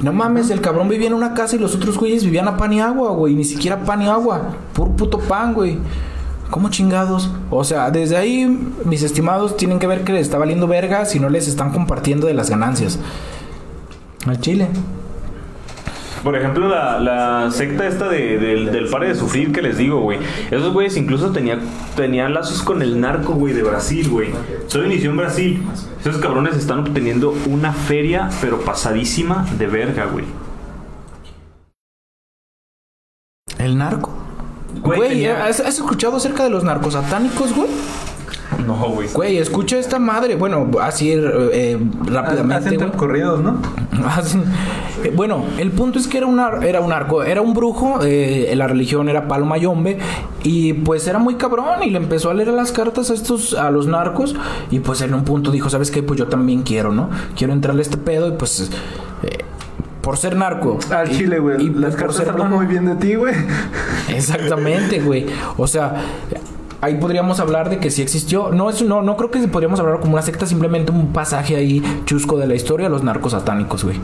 Y no mames, el cabrón vivía en una casa y los otros güeyes vivían a pan y agua, güey. Ni siquiera pan y agua. Puro puto pan, güey. ¿Cómo chingados? O sea, desde ahí, mis estimados, tienen que ver que les está valiendo verga si no les están compartiendo de las ganancias. Al chile. Por ejemplo, la, la secta esta de- del, del pare de sufrir que les digo, güey. Esos güeyes incluso tenía, tenían lazos con el narco, güey, de Brasil, güey. Todo inició en Brasil. Esos cabrones están obteniendo una feria, pero pasadísima de verga, güey. ¿El narco? Güey, Güey, tenía- ¿has, has escuchado acerca de los narcos satánicos, güey? No, güey. Güey, escucha esta madre. Bueno, así eh, rápidamente, Hacen corridos, ¿no? Hacen- eh, Bueno, el punto es que era, una, era un arco, era un brujo, eh, la religión era palo mayombe y pues era muy cabrón y le empezó a leer las cartas a estos, a los narcos y pues en un punto dijo, ¿sabes qué? Pues yo también quiero, ¿no? Quiero entrarle a este pedo y pues eh, por ser narco. Al y- chile, güey. y Las por cartas ser hablan muy bien de ti, güey. Exactamente, güey. O sea, ahí podríamos hablar de que sí existió. No es no no creo que podríamos hablar como una secta, simplemente un pasaje ahí chusco de la historia de los narcos satánicos, güey.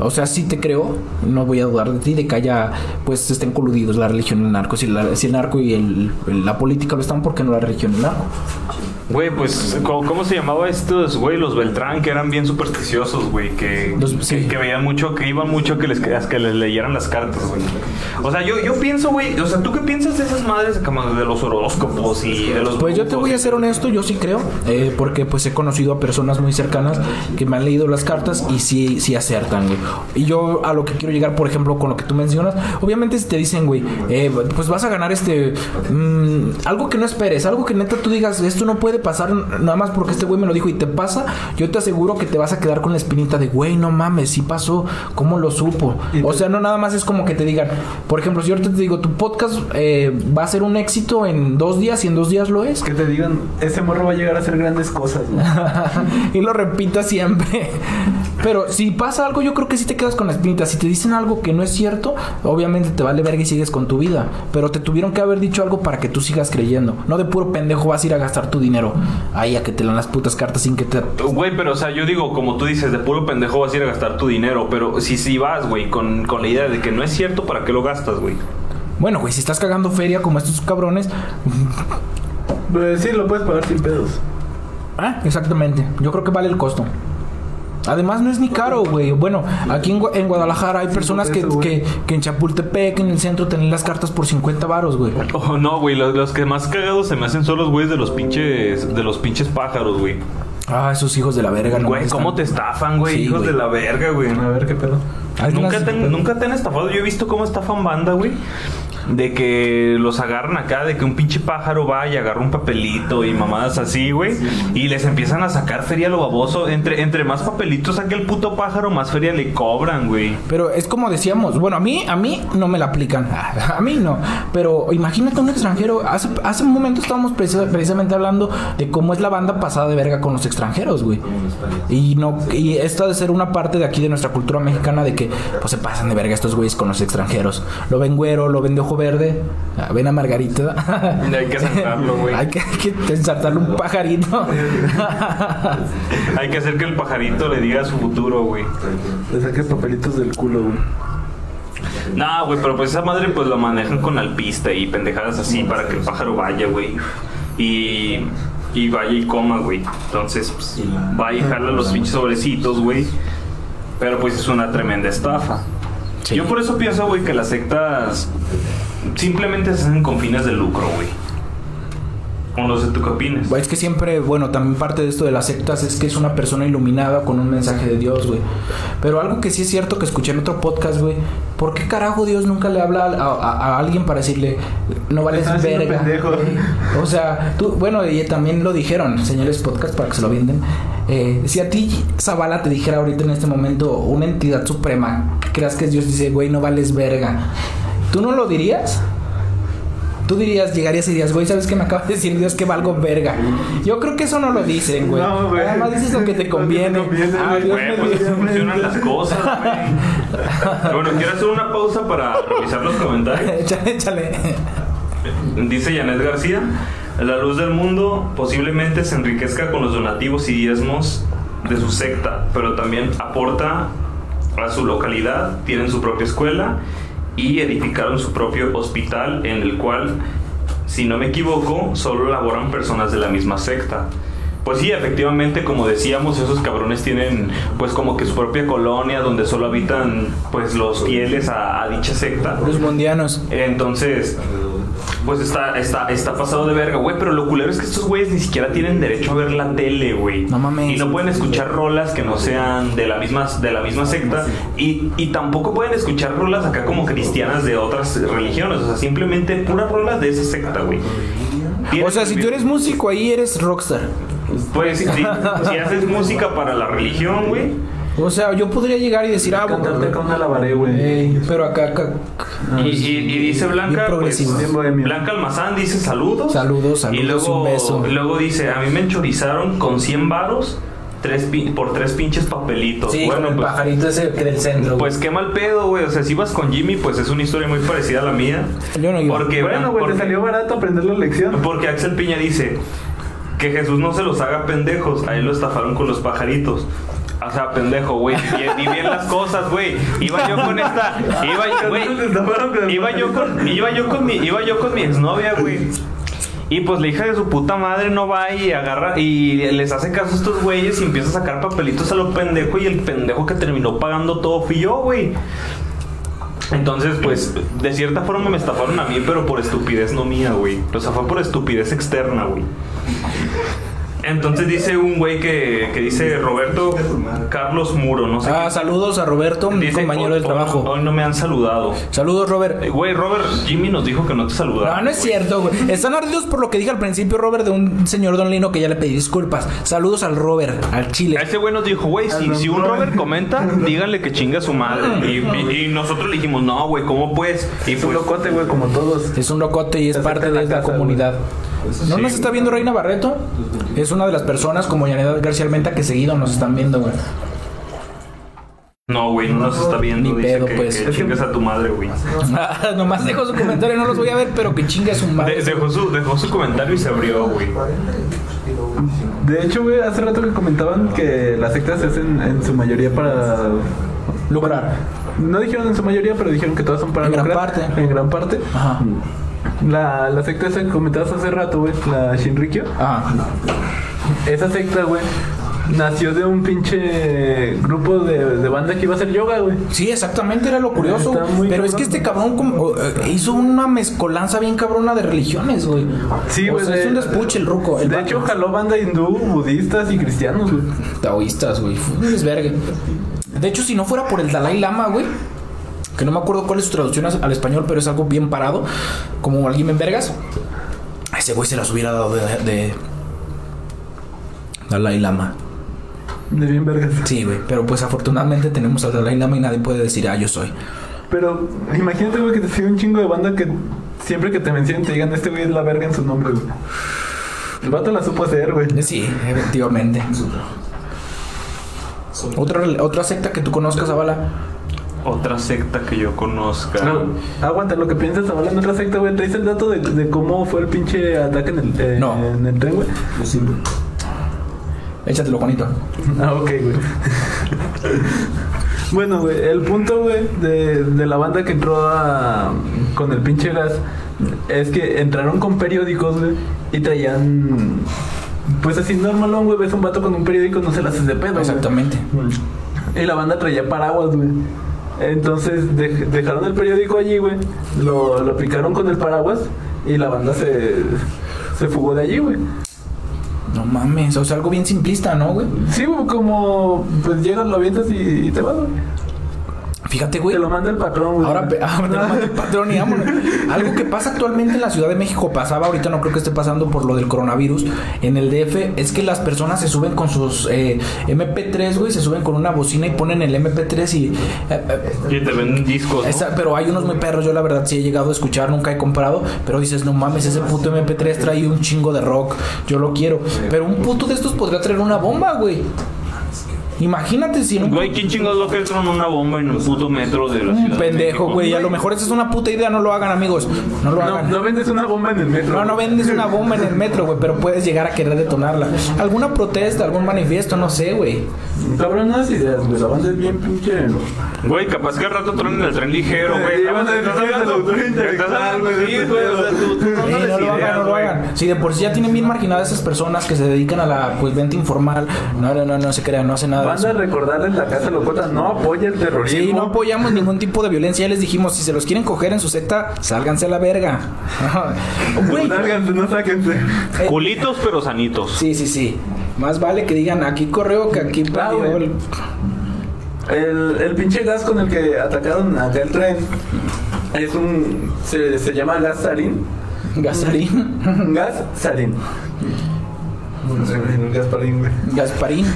O sea, sí te creo, no voy a dudar de ti, de que haya, pues, estén coludidos la religión y el narco. Si, la- si el narco y el- la política lo están, ¿por qué no la religión y el narco? Güey, pues, ¿cómo, cómo se llamaba estos, güey? Los Beltrán, que eran bien supersticiosos, güey. Que, Los- que, sí. que veían mucho, que iban mucho que les, que les leyeran las cartas, güey. O sea, yo, yo pienso, güey, o sea, ¿tú qué piensas de esas madres como de los horóscopos y de los... Pues yo te voy a ser honesto, yo sí creo, eh, porque pues he conocido a personas muy cercanas que me han leído las cartas y sí, sí acertan, güey. Y yo a lo que quiero llegar, por ejemplo, con lo que tú mencionas, obviamente si te dicen, güey, eh, pues vas a ganar este, mm, algo que no esperes, algo que neta tú digas, esto no puede pasar nada más porque este güey me lo dijo y te pasa, yo te aseguro que te vas a quedar con la espinita de, güey, no mames, sí pasó, ¿cómo lo supo? O sea, no nada más es como que te digan, por ejemplo, si yo te digo, tu podcast eh, va a ser un éxito en dos días y en dos días lo es. Que te digan, ese morro va a llegar a hacer grandes cosas, y lo repita siempre. Pero si pasa algo, yo creo que sí te quedas con la espinita. Si te dicen algo que no es cierto, obviamente te vale verga y sigues con tu vida. Pero te tuvieron que haber dicho algo para que tú sigas creyendo. No de puro pendejo vas a ir a gastar tu dinero ahí a que te dan las putas cartas sin que te. Güey, pero o sea, yo digo, como tú dices, de puro pendejo vas a ir a gastar tu dinero, pero si si vas, güey, con, con la idea de que no es cierto, ¿para qué lo gastas, güey? Bueno, güey, si estás cagando feria como estos cabrones. Pues sí, lo puedes pagar sin pedos. Ah, exactamente. Yo creo que vale el costo. Además no es ni caro, güey. Bueno, aquí en, Gua- en Guadalajara hay personas que, que, que en Chapultepec, en el centro, tienen las cartas por 50 varos, güey. Oh, no, güey, los, los que más cagados se me hacen son los güeyes de los pinches, de los pinches pájaros, güey. Ah, esos hijos de la verga, no. Güey, están- ¿cómo te estafan, güey? Sí, Hijos güey. de la verga, güey. A ver qué pedo. Algunas- ¿Nunca te, nunca te han estafado. Yo he visto cómo estafan banda, güey. De que los agarran acá, de que un pinche pájaro va y agarra un papelito y mamadas así, güey. Y les empiezan a sacar feria lo baboso. Entre, entre más papelitos saque el puto pájaro, más feria le cobran, güey. Pero es como decíamos, bueno, a mí, a mí no me la aplican, a mí no. Pero imagínate un extranjero. Hace, hace un momento estábamos preci- precisamente hablando de cómo es la banda pasada de verga con los extranjeros, güey. Y no, y esto ha de ser una parte de aquí de nuestra cultura mexicana de que pues se pasan de verga estos güeyes con los extranjeros. Lo ven güero, lo ven de ojo verde, ah, ven a Margarita. Hay que sacarlo, güey. hay que, hay que ensartarle un pajarito. Hay que hacer que el pajarito le diga su futuro, güey. Le saque papelitos del culo, güey. No, güey, pero pues esa madre pues lo manejan con alpista y pendejadas así para que el pájaro vaya, güey. Y, y vaya y coma, güey. Entonces, pues, va y jala los pinches sobrecitos, güey. Pero pues es una tremenda estafa. Sí. Yo por eso pienso, güey, que las sectas simplemente se hacen con fines de lucro, güey. O no sé tú qué opinas. Es que siempre, bueno, también parte de esto de las sectas es que es una persona iluminada con un mensaje de Dios, güey. Pero algo que sí es cierto que escuché en otro podcast, güey. ¿Por qué carajo Dios nunca le habla a, a- a alguien para decirle, no vales verga? pendejo. güey"? O sea, tú, bueno, y también lo dijeron, señores podcast, para que se lo venden. Eh, si a ti, Zavala, te dijera ahorita en este momento una entidad suprema, creas que Dios, dice, güey, no vales verga. ¿Tú no lo dirías? Tú dirías, llegarías y dirías, güey, ¿sabes qué me acaba de decir Dios que valgo verga? Yo creo que eso no lo dicen, güey. No, güey. Nada más dices lo que te que te conviene. conviene, Ah, güey. Güey, pues así funcionan las cosas, güey. Bueno, quiero hacer una pausa para revisar los comentarios. échale, échale. Dice Janet García, la luz del mundo posiblemente se enriquezca con los donativos y diezmos de su secta, pero también aporta a su localidad, tienen su propia escuela y edificaron su propio hospital en el cual, si no me equivoco, solo laboran personas de la misma secta. Pues sí, efectivamente, como decíamos, esos cabrones tienen pues como que su propia colonia donde solo habitan pues los fieles a, a dicha secta. Los mundianos. Entonces, pues está, está, está pasado de verga, güey. Pero lo culero es que estos güeyes ni siquiera tienen derecho a ver la tele, güey. No mames. Y no pueden escuchar rolas que no sean de la misma, de la misma secta. Y, y tampoco pueden escuchar rolas acá como cristianas de otras religiones. O sea, simplemente puras rolas de esa secta, güey. O sea, si tú eres músico ahí eres rockstar. Pues si, si haces música para la religión, güey. O sea, yo podría llegar y decir, ah, Cantarte con una lavaré, güey. Ey, pero acá, acá, Y, y- y dice Blanca, pues. Blanca Almazán dice saludos. Saludos, saludos, Y luego, un beso. luego dice, a mí me enchorizaron con 100 varos tres por tres pinches papelitos. Sí, bueno, con el pues, pajarito ese que del centro. pues qué mal pedo, güey. O sea, si vas con Jimmy, pues es una historia muy parecida a la mía. Yo no iba. Porque, Bueno, güey, te salió barato aprender la lección. porque Axel Piña dice que Jesús no se los haga pendejos. A él lo estafaron con los pajaritos. O sea, pendejo, güey. Ni bien las cosas, güey. Iba yo con esta. Iba, los Iba yo con, iba yo con mi, iba yo con mi exnovia, güey. Y pues la hija de su puta madre no va y agarra y les hace caso a estos güeyes y empieza a sacar papelitos a lo pendejo y el pendejo que terminó pagando todo fui yo, güey. Entonces, pues, de cierta forma me estafaron a mí, pero por estupidez no mía, güey. O sea, fue por estupidez externa, güey. Entonces dice un güey que, que dice Roberto Carlos Muro, no sé Ah, saludos a Roberto, mi Dice, compañero "Hoy- del trabajo. Hoy, no me han saludado. Saludos, Robert. Eh, Güey, Robert, Jimmy nos dijo que no te saludaba. No, no es cierto, güey. Están ardidos por lo que dije al principio, Robert, de un señor Don Lino que ya le pedí disculpas. Saludos al Robert, al Chile. A ese güey nos dijo, güey, si, si un Robert comenta, díganle que chinga a su madre. Y, y- y nosotros le dijimos, no, güey, ¿cómo pues? Y Es un pues, locote, güey, como todos. Es un locote y es parte de la comunidad. ¿No Sí. nos está viendo Reina Barreto? Es una de las personas como Yaneda García Almenta que seguido nos están viendo, güey. no, güey, no nos está viendo. Ni Dice pedo, que, pues. que chingas a tu madre, güey. Nomás dejo su comentario, no los voy a ver, pero que chingue a su madre. De- dejó, su, dejó su comentario y se abrió, güey. De hecho, güey, hace rato que comentaban que las sectas se hacen en su mayoría para. Lucrar. No dijeron en su mayoría, pero dijeron que todas son para En gran lucrar. parte. En gran parte. Ajá. La, la secta esa que comentabas hace rato, güey, la Shinrikyo. Ajá. Esa secta, güey, nació de un pinche grupo de, de banda que iba a hacer yoga, güey. Sí, exactamente, era lo curioso. Pero es que este cabrón como, eh, hizo una mezcolanza bien cabrona de religiones, güey. Sí, O güey. sea, de- es un despuche el ruco. El de vato. hecho, jaló banda hindú, budistas y cristianos, güey. Taoístas, güey. Fue un desvergue. De hecho, si no fuera por el Dalai Lama, güey. Que no me acuerdo cuál es su traducción al español, pero es algo bien parado. Como alguien en vergas. A ese güey se las hubiera dado de, de Dalai Lama. De bien vergas. Sí, güey. Pero pues afortunadamente tenemos al Dalai Lama y nadie puede decir, ah, yo soy. Pero imagínate, güey, que te sigue un chingo de banda que siempre que te mencionen te digan, este güey es la verga en su nombre, güey. El vato la supo hacer, güey. Sí, efectivamente. Otra, otra secta que tú conozcas, Avala. Otra secta que yo conozca. No, aguanta, lo que piensas hablando de otra secta, güey. ¿Traes el dato de, de cómo fue el pinche ataque en el, eh, No. en el tren, güey? Échatelo, Juanito. Ah, ok, güey. Bueno, güey, el punto, güey, de, de la banda que entró a- con el pinche gas es que entraron con periódicos, güey, y traían. Pues así normalón, güey, ves un vato con un periódico, no se la haces de pedo. güey. Exactamente. Y la banda traía paraguas, güey. Entonces dej- dejaron el periódico allí, güey. Lo, lo picaron con el paraguas y la banda se, se fugó de allí, güey. No mames, o sea, algo bien simplista, ¿no, güey? Sí, güey, como pues llegas, lo avientas y, y te vas, güey. Fíjate, güey. Te lo manda el patrón, güey. Ahora, ah, te lo manda el patrón y vámonos. Algo que pasa actualmente en la Ciudad de México pasaba, ahorita no creo que esté pasando por lo del coronavirus. En el DF es que las personas se suben con sus eh, MP3, güey, se suben con una bocina y ponen el MP3 y. eh, eh, Y te venden discos. ¿no? esa- pero hay unos muy perros, yo la verdad sí he llegado a escuchar, nunca he comprado, pero dices, no mames, ese puto MP3 trae un chingo de rock, yo lo quiero. Pero un puto de estos podría traer una bomba, güey. Imagínate si Güey, ¿quién chingados lo que entra en una bomba en un puto metro de la un ciudad? de pendejo, güey. A lo mejor esa es una puta idea, no lo hagan, amigos. No lo No, hagan. no vendes una bomba en el metro. No, no vendes una bomba en el metro, güey, pero puedes llegar a querer detonarla. ¿Alguna protesta, algún manifiesto? No sé, güey. Cabrón, no ideas, güey. La banda es bien pinche. Güey, capaz que al rato truenen el tren ligero, güey. A Estás güey, güey, o sea, tú- tú no lo ideas, hagan, no lo hagan. Si de por sí ya tienen bien marginadas esas personas que se dedican a la pues venta informal, no, no, no, no se crean, no hacen nada. Banda recordarles la casa locota. No apoya el terrorismo. Sí, no apoyamos ningún tipo de violencia. Ya les dijimos, si se los quieren coger en su secta, sálganse a la verga. Güey. Sálganse, no sáquense. eh, Culitos pero sanitos. Sí, sí, sí. Más vale que digan aquí correo que aquí Ah, El, el pinche gas con el que atacaron acá el tren es un. Se, se llama gas sarín. Gasarín. gas sarín. Gasparín, güey. Gasparín.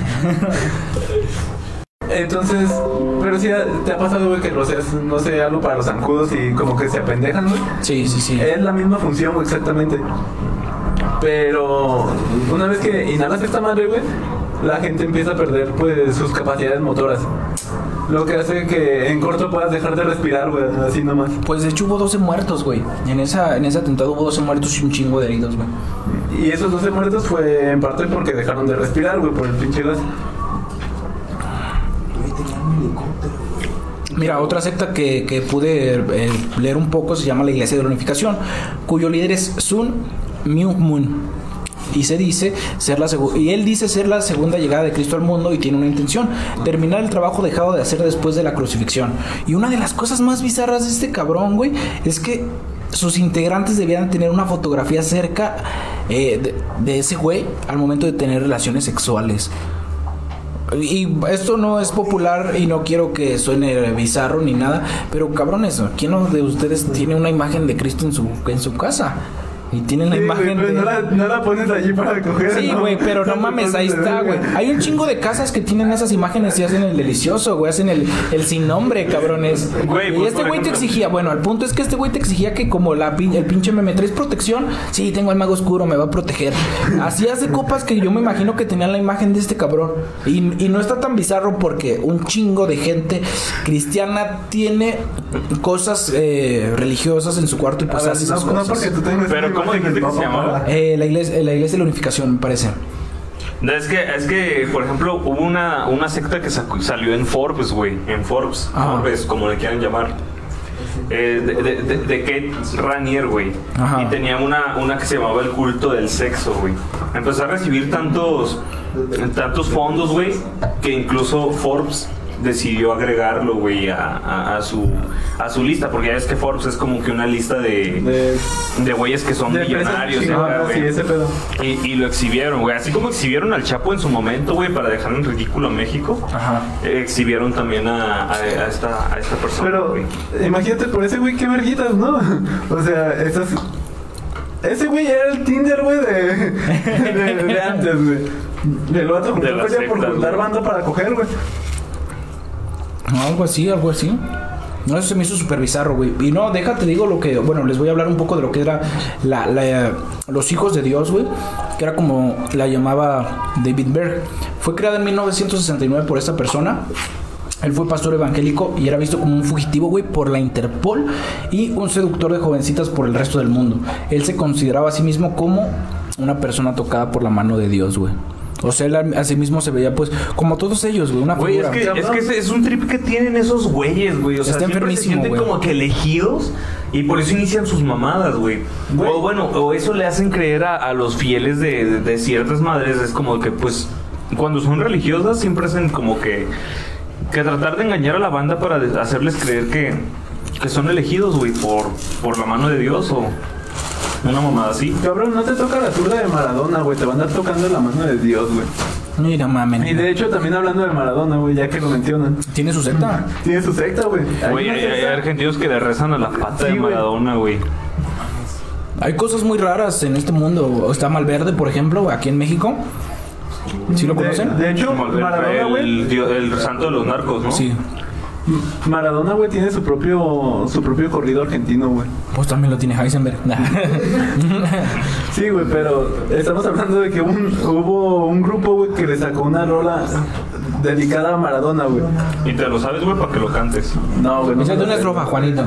Entonces, pero sí te ha pasado, güey, que lo seas, no sé, algo para los zancudos y como que se apendejan, güey. Sí, sí, sí. Es la misma función, güey, exactamente. Pero una vez que inhalas esta madre, güey, la gente empieza a perder, pues, sus capacidades motoras. Lo que hace que en corto puedas dejar de respirar, güey, así nomás. Pues de hecho hubo 12 muertos, güey. En, esa, en ese atentado hubo 12 muertos y un chingo de heridos, güey. Y esos 12 muertos fue en parte porque dejaron de respirar, güey, por el pinche gas. Mira, otra secta que, que pude eh, leer un poco se llama la Iglesia de la Unificación, cuyo líder es Sun Myung Moon. Y se dice ser la y él dice ser la segunda llegada de Cristo al mundo y tiene una intención, terminar el trabajo dejado de hacer después de la crucifixión. Y una de las cosas más bizarras de este cabrón, güey, es que sus integrantes debían tener una fotografía cerca eh, de, de ese güey al momento de tener relaciones sexuales. Y esto no es popular y no quiero que suene bizarro ni nada, pero cabrones, ¿quién de ustedes tiene una imagen de Cristo en su, en su casa? Y tienen la Sí, imagen pero de... no, la, no la pones allí para coger. Sí, ¿no? güey, pero no mames, ahí está, güey. Hay un chingo de casas que tienen esas imágenes y hacen el delicioso, güey. Hacen el, el sin nombre, cabrones. Güey, y pues, este güey te exigía, bueno, el punto es que este güey te exigía que como la, pin- el pinche meme traes protección, sí, tengo el mago oscuro, me va a proteger. Así hace copas que yo me imagino que tenían la imagen de este cabrón. Y, y no está tan bizarro porque un chingo de gente cristiana tiene cosas eh, religiosas en su cuarto y A pues ver, hace esas no, no cosas. porque tú tengas Pero ¿cómo dijiste que se llamaba? Eh, la, iglesia, la iglesia de la unificación, me parece. No, Es que, es que, por ejemplo, hubo una, una secta que sacu- salió en Forbes, güey. En Forbes. Ajá. Forbes, como le quieran llamar. Eh, de, de, de, de Kate Ranier, güey. Y tenía una, una que se llamaba El culto del sexo, güey. Empezó a recibir tantos, tantos fondos, güey, que incluso Forbes decidió agregarlo, güey, a, a, a su, a su lista. Porque ya ves que Forbes es como que una lista de, De, güeyes que son de millonarios. y acá, chingonas, güey. sí, ese pedo. Y, y lo exhibieron, güey. Así como exhibieron al Chapo en su momento, güey, para dejar en ridículo a México. Ajá. eh, exhibieron también a, esta, a esta persona. Pero güey. imagínate por ese güey, qué verguitas, ¿no? O sea, esas. Ese güey era el Tinder, güey, de, de, de antes, güey. El vato De por juntar banda para coger, güey. Algo así, algo así. No, eso se me hizo súper bizarro, güey. Y no, déjate, digo lo que. Bueno, les voy a hablar un poco de lo que era la, los hijos de Dios, güey. Que era como la llamaba David Berg. Fue creada en 1969 por esta persona. Él fue pastor evangélico y era visto como un fugitivo, güey, por la Interpol y un seductor de jovencitas por el resto del mundo. Él se consideraba a sí mismo como una persona tocada por la mano de Dios, güey. O sea, él a sí mismo se veía, pues, como todos ellos, güey, una Güey, es figura. que, es que es, es un trip que tienen esos güeyes, güey. O sea, Está siempre se sienten güey. como que elegidos y por eso inician sus mamadas, güey. O bueno, o eso le hacen creer a, a los fieles de, de- de ciertas madres. Es como que, pues, cuando son religiosas siempre hacen como que... Que tratar de engañar a la banda para hacerles creer que, que son elegidos, güey, por, por la mano de Dios o una mamada así. Cabrón, no te toca la zurda de Maradona, güey. Te van a andar tocando la mano de Dios, güey. Mira, mamen. Y de hecho, también hablando de Maradona, güey, ya que lo mencionan. Tiene su secta. Tiene su secta, güey. Hay Güey, una hay, hay secta- argentinos que le rezan a la pata Sí, de. Maradona, güey. Hay cosas muy raras en este mundo. Está Malverde, por ejemplo, aquí en México. ¿Sí lo conocen? De, hecho, el, Maradona, güey. el, el santo de los narcos, ¿no? Sí. Maradona, güey, tiene su propio su propio corrido argentino, güey. Pues también lo tiene Heisenberg. Sí, güey, pero estamos hablando de que un- hubo un grupo, güey, que le sacó una rola dedicada a Maradona, güey. Y te lo sabes, güey, para que lo cantes. No, güey. no es me una estrofa, Juanito.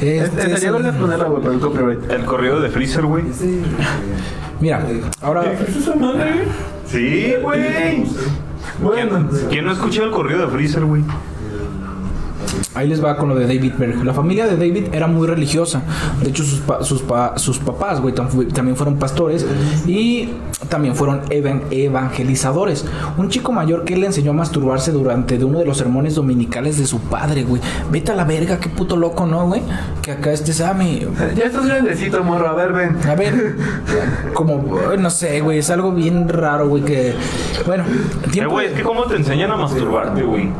Este es Estaría el- vergas ponerla, güey, para el copyright. El corrido de Freezer, güey. Mira, ahora ¿Es esa madre, güey? Sí, güey. Bueno, ¿Quién, quién no ha escuchado el corrido de Freezer, güey? Ahí les va con lo de David Berg. La familia de David era muy religiosa. De hecho, sus, pa- sus, pa- sus papás, güey, tam- también fueron pastores y también fueron evan- evangelizadores. Un chico mayor que le enseñó a masturbarse durante de uno de los sermones dominicales de su padre, güey. Vete a la verga, qué puto loco, ¿no, güey? Que acá este Sammy. ya estás grandecito, morro. A ver, ven. A ver, como, no sé, güey, es algo bien raro, güey, que, bueno, Eh, tiempo, güey, es que cómo te enseñan a masturbarte, güey.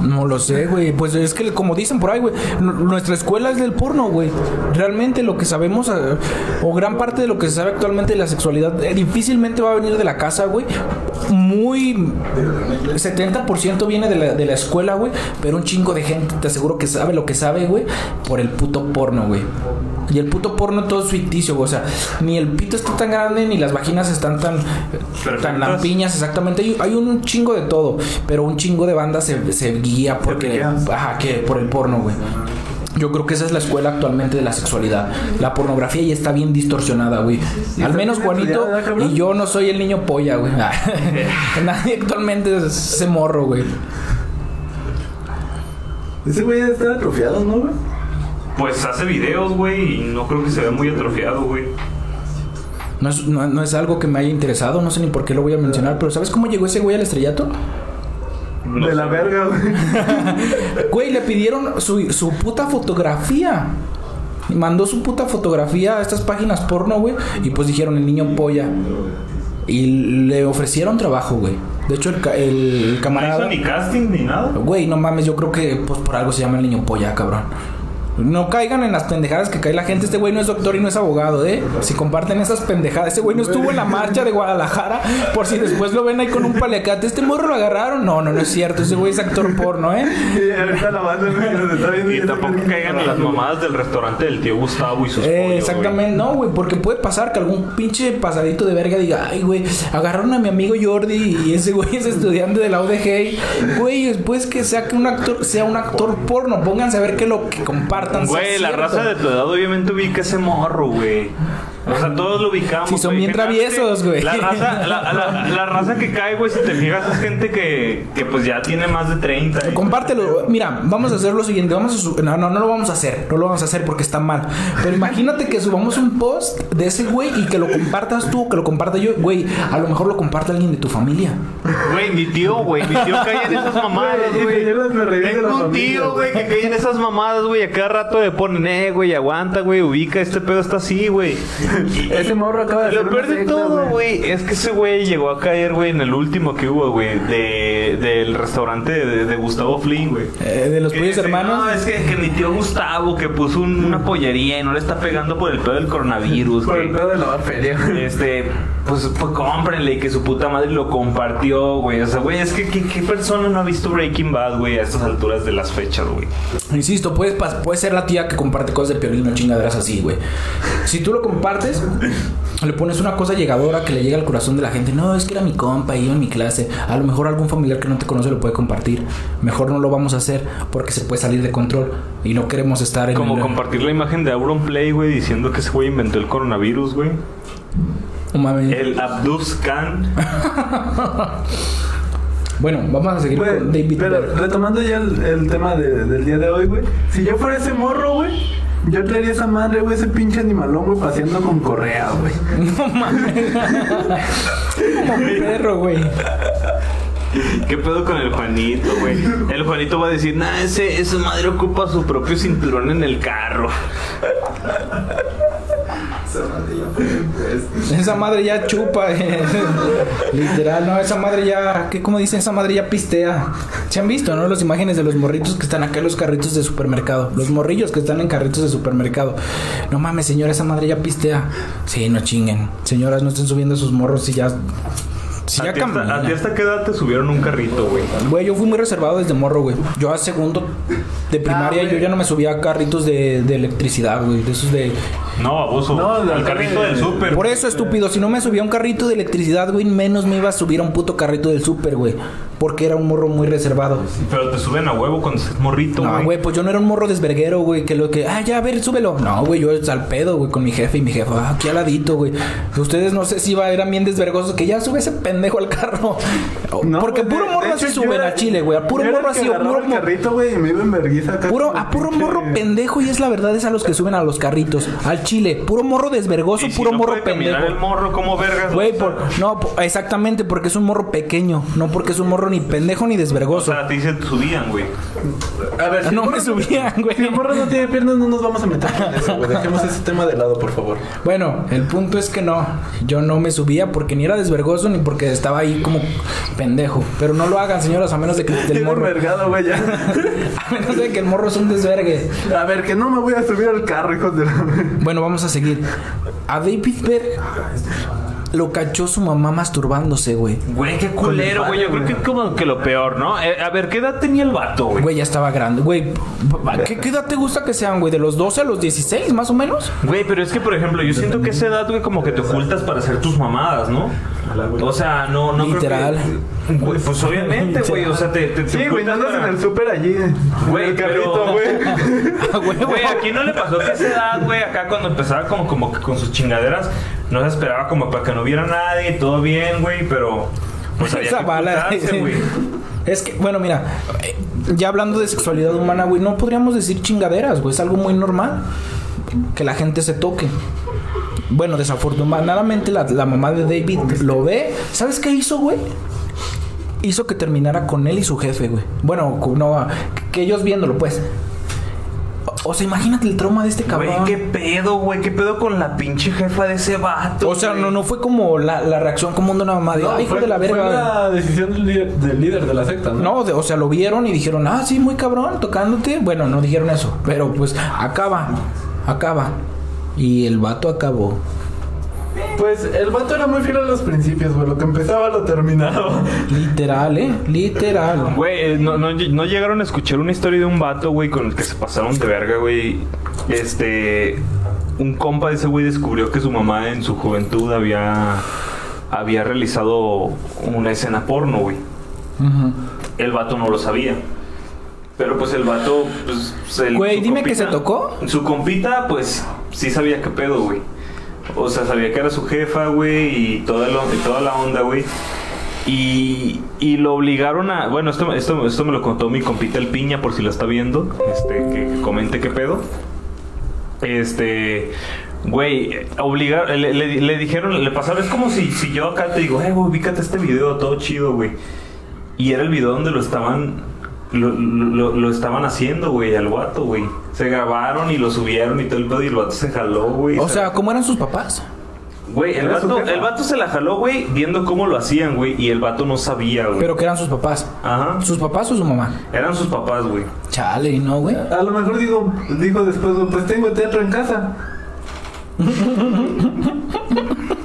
No lo sé, güey, pues es que como dicen por ahí, güey, nuestra escuela es del porno, güey, realmente lo que sabemos, eh, o gran parte de lo que se sabe actualmente de la sexualidad, eh, difícilmente va a venir de la casa, güey, muy, 70% viene de la, de la escuela, güey, pero un chingo de gente, te aseguro que sabe lo que sabe, güey, por el puto porno, güey. Y el puto porno todo es ficticio, güey. O sea, ni el pito está tan grande, ni las vaginas están tan, tan lampiñas, exactamente. Hay, hay un chingo de todo. Pero un chingo de bandas se, se guía porque. Ajá, que por el porno, güey. Yo creo que esa es la escuela actualmente de la sexualidad. La pornografía ya está bien distorsionada, güey. Al está menos Juanito y yo no soy el niño polla, güey. Nadie actualmente ese morro, güey. Ese güey estar atrofiado, ¿no, güey? Pues hace videos, güey, y no creo que se vea muy atrofiado, güey. No es, no- no es algo que me haya interesado, no sé ni por qué lo voy a mencionar, pero ¿sabes cómo llegó ese güey al estrellato? No de la verga, güey. Güey, le pidieron su, su puta fotografía. Y Mandó su puta fotografía a estas páginas porno, güey. Y pues dijeron el niño polla. Y le ofrecieron trabajo, güey. De hecho, el, ca- el No hizo camarada. ni casting ni nada. Güey, no mames, yo creo que pues por algo se llama el niño polla, cabrón. No caigan en las pendejadas que cae la gente. Este güey no es doctor y no es abogado, ¿eh? Si comparten esas pendejadas. Este güey no estuvo en la marcha de Guadalajara. Por si después lo ven ahí con un paliacate. ¿Este morro lo agarraron? No, no, no es cierto. Ese güey es actor porno, ¿eh? Y ahorita la banda. Y tampoco caigan en las mamadas del restaurante del tío Gustavo y sus Eh, pollos, exactamente, no, güey, porque puede pasar que algún pinche pasadito de verga diga, ay, güey, agarraron a mi amigo Jordi y ese güey es estudiante de la UDG. Güey, después que sea que un actor, sea un actor porno, pónganse a ver que lo que compartan. Güey, la raza de tu edad obviamente ubica ese morro, güey. O sea, todos lo ubicamos. Sí, son güey. bien traviesos, güey. La raza, la, la- la raza que cae, güey, si te fijas, es gente que, que pues ya tiene más de 30. Compártelo. Mira, vamos a hacer lo siguiente. Vamos a su- no, no, no lo vamos a hacer. No lo vamos a hacer porque está mal. Pero imagínate que subamos un post de ese güey y que lo compartas tú, que lo comparta yo. Güey, a lo mejor lo comparte alguien de tu familia. Güey, mi tío, güey, mi tío cae en esas mamadas, Güey, Tengo un tío, güey, que cae en esas mamadas, güey. A cada rato le ponen, eh, güey, aguanta, güey, ubica, este pedo está así, güey. Ese morro acaba de Lo peor de todo, güey, es que ese güey llegó a caer, güey, en el último que hubo, güey, de, del restaurante de, de Gustavo Flynn, güey. Eh, de los pollos hermanos. No, es que, que mi tío Gustavo que puso un- una pollería y no le está pegando por el pedo del coronavirus, Por el pedo de lavar feria, güey. Este, pues, pues cómprenle y que su puta madre lo compartió, güey. O sea, güey, es que ¿qué, qué persona no ha visto Breaking Bad, güey, a estas alturas de las fechas, güey? Insisto, puede, pas- puede ser la tía que comparte cosas de piolín o chingaderas así, güey. Si tú lo compartes, le pones una cosa llegadora que le llega al corazón de la gente. No, es que era mi compa, iba en mi clase. A lo mejor algún familiar que no te conoce lo puede compartir. Mejor no lo vamos a hacer porque se puede salir de control y no queremos estar en Como el- compartir la imagen de Auron Play, güey, diciendo que ese güey inventó el coronavirus, güey. El Abdus Khan. Bueno, vamos a seguir Güey, con David pero retomando ya el, el tema de- del día de hoy, güey. Si yo fuera ese morro, güey, yo traería esa madre, güey, ese pinche animalón, güey, paseando con correa, güey. No mames. Como perro, güey. ¿Qué pedo con el Juanito, güey? El Juanito va a decir, nah, ese, esa madre ocupa su propio cinturón en el carro. Esa madre ya chupa. eh. Literal, no, esa madre ya. ¿qué, ¿Cómo dicen? Esa madre ya pistea. ¿Se han visto, no? Las imágenes de los morritos que están acá en los carritos de supermercado. Los morrillos que están en carritos de supermercado. No mames, señora, esa madre ya pistea. Sí, no chinguen. Señoras, no estén subiendo sus morros y ya. Si ya ¿A ti, hasta. ¿A ti hasta qué edad te subieron un carrito, güey? Güey, yo fui muy reservado desde morro, güey. Yo a segundo de primaria, güey. yo ya no me subía a carritos de, de electricidad, güey. De esos de. No, abuso. No, al al carrito de- del súper. Por eso, estúpido, si no me subía a un carrito de electricidad, güey, menos me iba a subir a un puto carrito del súper, güey. Porque era un morro muy reservado. Pero te suben a huevo cuando estás morrito, No, güey. güey, pues yo no era un morro desverguero, güey, que lo que, ah, ya, a ver, súbelo. No, güey, yo al pedo, güey, con mi jefe y mi jefa, ah, aquí al ladito, güey. Ustedes no sé si iba, eran bien desvergosos, que ya sube ese pendejo al carro. No, Porque güey, puro morro así suben era- a Chile, güey. A puro yo era morro el que así, puro el carrito, güey, y me iba en vergüenza acá. Puro, a puro pinche- morro pendejo, y es la verdad, es a los que suben a los carritos. Al chile, puro morro desvergoso, Y si puro no morro puede pendejo. el morro, ¿cómo vergas? Güey, por, no, exactamente, porque es un morro pequeño, no porque es un morro ni pendejo ni O desvergoso. sea, te dicen subían, güey. A ver, si no me subían, güey. Si el morro no tiene piernas, no nos vamos a meter en eso, güey. Dejemos ese tema de lado, por favor. Bueno, el punto es que no, yo no me subía porque ni era desvergoso ni porque estaba ahí como pendejo. Pero no lo hagan, señoras, a menos de que el morro, envergado, güey, ya. a menos de que el morro es un desvergue. A ver, que no me voy a subir al carro, hijos de la... Bueno, vamos a seguir. A David Berg lo cachó su mamá masturbándose, güey. Güey, qué culero, güey. Yo creo que es como que lo peor, ¿no? Eh, a ver, ¿qué edad tenía el vato, güey? Güey, ya estaba grande. Güey, ¿qué, qué edad te gusta que sean, güey? ¿De los 12 a los 16, más o menos? Güey, pero es que, por ejemplo, yo siento que esa edad, güey, como que te ocultas para hacer tus mamadas, ¿no? O sea, no, no creo Literal. que- Güey, pues obviamente, güey. O sea, te, te, te Sí, güey, no ocultas andas en para- el súper allí. Güey, en el carrito, güey. Güey, Güey, aquí no le pasó que esa edad, güey, acá cuando empezaba como, como que con sus chingaderas, no se esperaba como para que no hubiera nadie, todo bien, güey, pero pues había Esa que bala. güey. Es que, bueno, mira, eh, ya hablando de sexualidad humana, güey, no podríamos decir chingaderas, güey, es algo muy normal que la gente se toque. Bueno, desafortunadamente la, la mamá de David lo ve. ¿Sabes qué hizo, güey? Hizo que terminara con él y su jefe, güey. Bueno, no, que ellos viéndolo, pues. O, sea, imagínate el trauma de este cabrón. Güey, qué pedo, güey, qué pedo con la pinche jefa de ese vato. O sea, güey? no, no fue como la, la reacción como de una mamá de, No, "Ay, hijo fue- de la verga. Fue la decisión del líder, del líder de la secta, ¿no? No, de- o sea, lo vieron y dijeron, ah, sí, muy cabrón, tocándote. Bueno, no dijeron eso, pero pues acaba, acaba. Y el vato acabó. Pues el vato era muy fiel a los principios, güey. Lo que empezaba lo terminaba. Literal, ¿eh? Literal. Güey, eh, no, no, no llegaron a escuchar una historia de un vato, güey, con el que se pasaron de verga, güey. Este. Un compa de ese güey descubrió que su mamá en su juventud había. Había realizado una escena porno, güey. El vato no lo sabía. Pero pues el vato, pues. el- Güey, dime que se tocó. Su compita, pues sí sabía qué pedo, güey. O sea, sabía que era su jefa, güey, y toda, la- y toda la onda, güey. Y, y lo obligaron a. Bueno, esto, esto, esto me lo contó mi compita el Piña, por si lo está viendo. Este, que, comente qué pedo. Este. Güey, obligar, le, le- le dijeron, le pasaron, es como si, si yo acá te digo, eh, güey, ubícate este video, todo chido, güey. Y era el video donde lo estaban, lo, lo- lo estaban haciendo, güey, al vato, güey. Se grabaron y lo subieron y todo el pedo y el vato se jaló, güey. O sea, ¿cómo eran sus papás? güey, el ¿era su vato, el vato se la jaló, güey, viendo cómo lo hacían, güey, y el vato no sabía, güey. Pero que eran sus papás. Ajá. ¿Sus papás o su mamá? Eran sus papás, güey. Chale, ¿no, güey? A lo mejor digo, dijo después, pues tengo teatro en casa.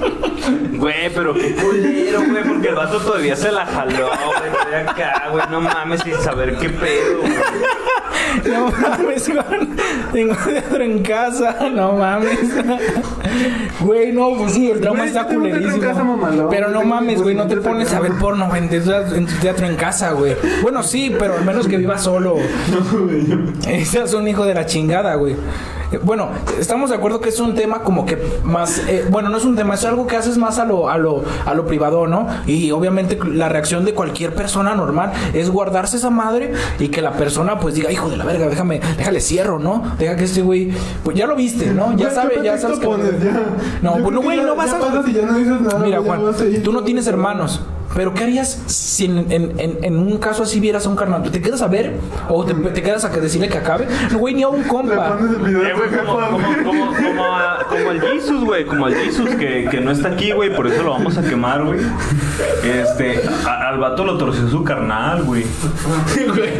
Güey, pero qué culero, güey, porque el vato todavía se la jaló, güey, todavía acá, güey, no mames, sin saber qué pedo, güey. No mames, güey. Tengo teatro en casa, no mames. Güey, no, pues sí, el drama Güey, está culerísimo. Pero no mames, güey, no te pones a ver porno en tu teatro- en tu teatro en casa, güey. Bueno, sí, pero al menos que vivas solo. Ese es un hijo de la chingada, güey. Bueno, estamos de acuerdo que es un tema como que más, eh, bueno, no es un tema, es algo que haces más a lo, a lo, a lo privado, ¿no? Y obviamente la reacción de cualquier persona normal es guardarse esa madre y que la persona pues diga, hijo de la verga, déjame, déjale cierro, ¿no? Deja que este güey, pues ya lo viste, ¿no? Ya sabe, ¿qué ya sabes que... pones? Ya. No, pues no, güey, no vas a... ya no dices nada, Mira, Juan, tú no tienes hermanos. Pero ¿qué harías si en, en- en- en un caso así vieras a un carnal? ¿Te quedas a ver? ¿O te, te quedas a que decirle que acabe? No, güey, ni a un compa. pones el video Eh, güey, como, como, como, como, a- como al Jesus, güey, como al Jesus que, que no está aquí, güey, por eso lo vamos a quemar, güey. Este, a- al vato lo torció su carnal, güey. Güey,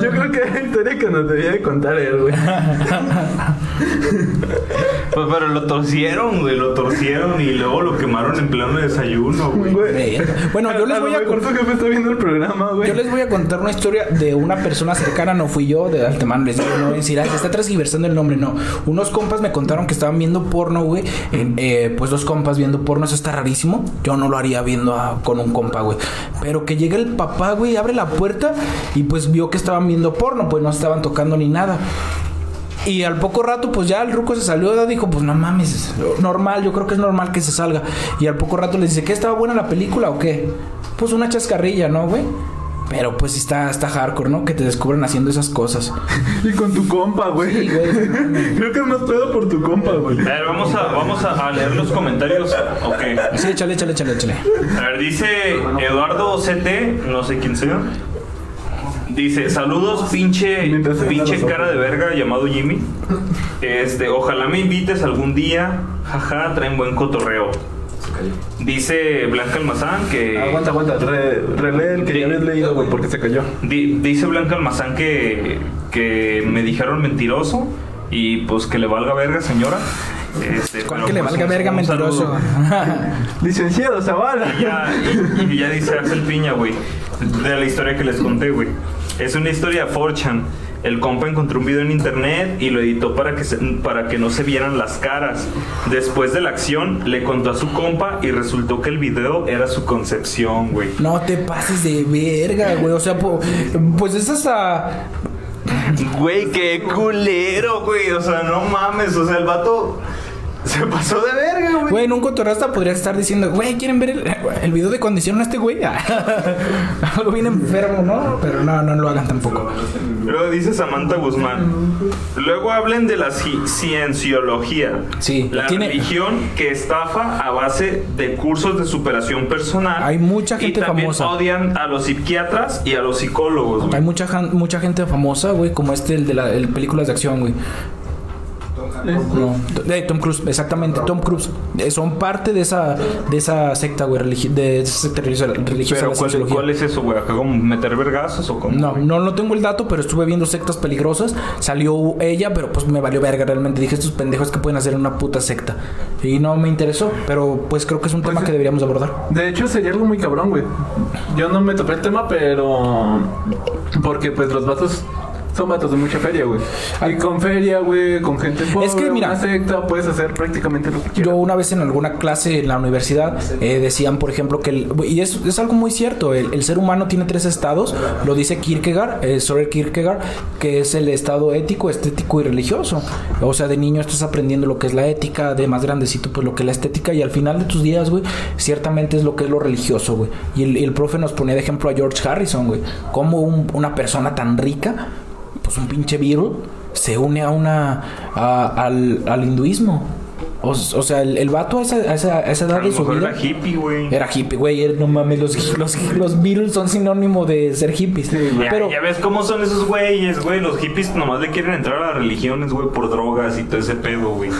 Yo creo que es la historia que nos debía de contar él, güey. Pues pero lo torcieron, güey, lo torcieron y luego lo quemaron en pleno desayuno, güey. Güey. Bueno, yo les voy a contar. tu jefe está viendo el programa, güey. Yo les voy a contar una historia de una persona cercana, no fui yo, de Altemán, les digo, no voy a decir, "Ah, se está transgiversando el nombre, no. Unos compas me contaron que estaban viendo porno, güey. eh, pues dos compas viendo porno, eso está rarísimo. Yo no lo haría viendo a- con un compa, güey. Pero que llega el papá, güey, abre la puerta y pues vio que estaban viendo porno, pues no estaban tocando ni nada. Y al poco rato, pues ya el ruco se salió, dijo, pues no mames, es normal, yo creo que es normal que se salga. Y al poco rato le dice, ¿qué estaba buena la película o qué? Pues una chascarrilla, ¿no, güey? Pero pues está, está hardcore, ¿no? Que te descubran haciendo esas cosas. Y con tu compa, güey. Sí, güey. Creo que es más pedo por tu compa, güey. A ver, vamos a, vamos a, a leer los comentarios. Ok. Sí, échale, échale, échale, échale. A ver, dice Eduardo CT, no sé quién sea. Dice, saludos, pinche, pinche cara de verga llamado Jimmy. Este, ojalá me invites algún día. Jaja, traen buen cotorreo. Dice Blanca Almazán que. Aguanta, aguanta. Re, relee el que ya habías leído, güey, porque se cayó. Di- dice Blanca Almazán que, que me dijeron mentiroso y pues que le valga verga, señora. Este, ¿Cuál pero, que le pues, valga un- verga un mentiroso? Licenciado Zavala. Y ya, y, y ya dice Axel Piña, güey, de la historia que les conté, güey. Es una historia de 4chan. El compa encontró un video en internet y lo editó para que, se- para que no se vieran las caras. Después de la acción, le contó a su compa y resultó que el video era su concepción, güey. No te pases de verga, güey. O sea, po- pues es hasta. Güey, qué culero, güey. O sea, no mames. O sea, el vato se pasó de verga, güey. Güey, en un cotorrasta podría estar diciendo, güey, ¿quieren ver el, el video de condición a este güey? Algo bien enfermo, ¿no? Pero no, no lo hagan tampoco. Luego dice Samantha Guzmán. Luego hablen de la ci- cienciología. Sí, La tiene- religión que estafa a base de cursos de superación personal. Hay mucha gente y también famosa. odian a los psiquiatras y a los psicólogos, güey. Hay mucha, mucha gente famosa, güey, como este, el de las películas de acción, güey. No, de Tom Cruise, exactamente, Tom Cruise. Eh, son parte de esa, de esa secta, güey, religi- de esa secta religiosa, religiosa Pero ¿cuál, cuál es eso, güey? ¿Acá como meter vergazos o cómo? No, no, no tengo el dato, pero estuve viendo sectas peligrosas. Salió ella, pero pues me valió verga realmente. Dije, estos pendejos que pueden hacer una puta secta. Y no me interesó, pero pues creo que es un tema que deberíamos abordar. De hecho, sería algo muy cabrón, güey. Yo no me topé el tema, pero. Porque, pues, los vatos son vatos de mucha feria, güey. Y con feria, güey, con gente pobre, Es que, mira, una secta, puedes hacer prácticamente lo que quieras. Yo una vez en alguna clase en la universidad eh, decían, por ejemplo, que el, y es, es algo muy cierto, el, el ser humano tiene tres estados, lo dice Kierkegaard, eh, Soren Kierkegaard, que es el estado ético, estético y religioso. O sea, de niño estás aprendiendo lo que es la ética, de más grandecito pues lo que es la estética y al final de tus días, güey, ciertamente es lo que es lo religioso, güey. Y el, el profe nos ponía de ejemplo a George Harrison, güey, como un- una persona tan rica, pues un pinche Beatle, se une a una, a- al, al hinduismo. O, o sea, el, el vato a esa, a esa, a esa A edad lo de su mejor vida era hippie, güey. era hippie, güey. era- No mames, los, los, los Beatles son sinónimo de ser hippies. Ya, Pero, ya ves cómo son esos güeyes, güey. Los hippies nomás le quieren entrar a las religiones, güey, por drogas y todo ese pedo, güey.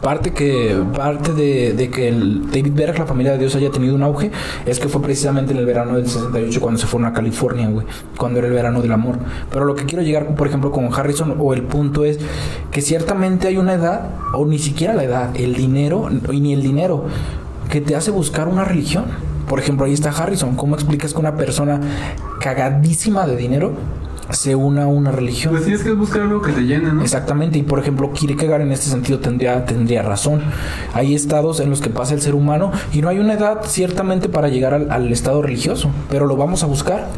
Parte que parte de, de que el David Berg, la familia de Dios, haya tenido un auge es que fue precisamente en el verano del 68 cuando se fueron a California, güey. Cuando era el verano del amor. Pero lo que quiero llegar, por ejemplo, con Harrison, o el punto es que ciertamente hay una edad, o ni siquiera la edad, el dinero, y ni el dinero, que te hace buscar una religión. Por ejemplo, ahí está Harrison. ¿Cómo explicas que una persona cagadísima de dinero se una a una religión? Pues tienes que buscar algo que te llene, ¿no? Exactamente, y por ejemplo, Kierkegaard en este sentido tendría, tendría razón. Hay estados en los que pasa el ser humano y no hay una edad ciertamente para llegar al, al estado religioso, pero lo vamos a buscar.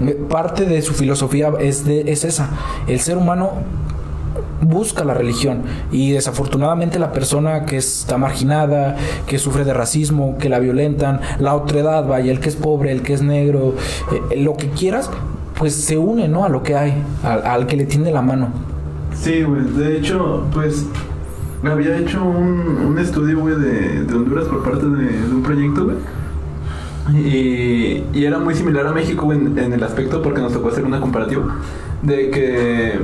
Eh, Parte de su filosofía es, de, es esa. El ser humano busca la religión y desafortunadamente la persona que está marginada, que sufre de racismo, que la violentan, la otredad, vaya, el que es pobre, el que es negro, eh, lo que quieras, pues se une, ¿no? A lo que hay, al, que le tiende la mano. Sí, güey. De hecho, pues había hecho un, un estudio, güey, de, Honduras por parte de, un proyecto, güey. Y, y era muy similar a México, en el aspecto porque nos tocó hacer una comparativa de que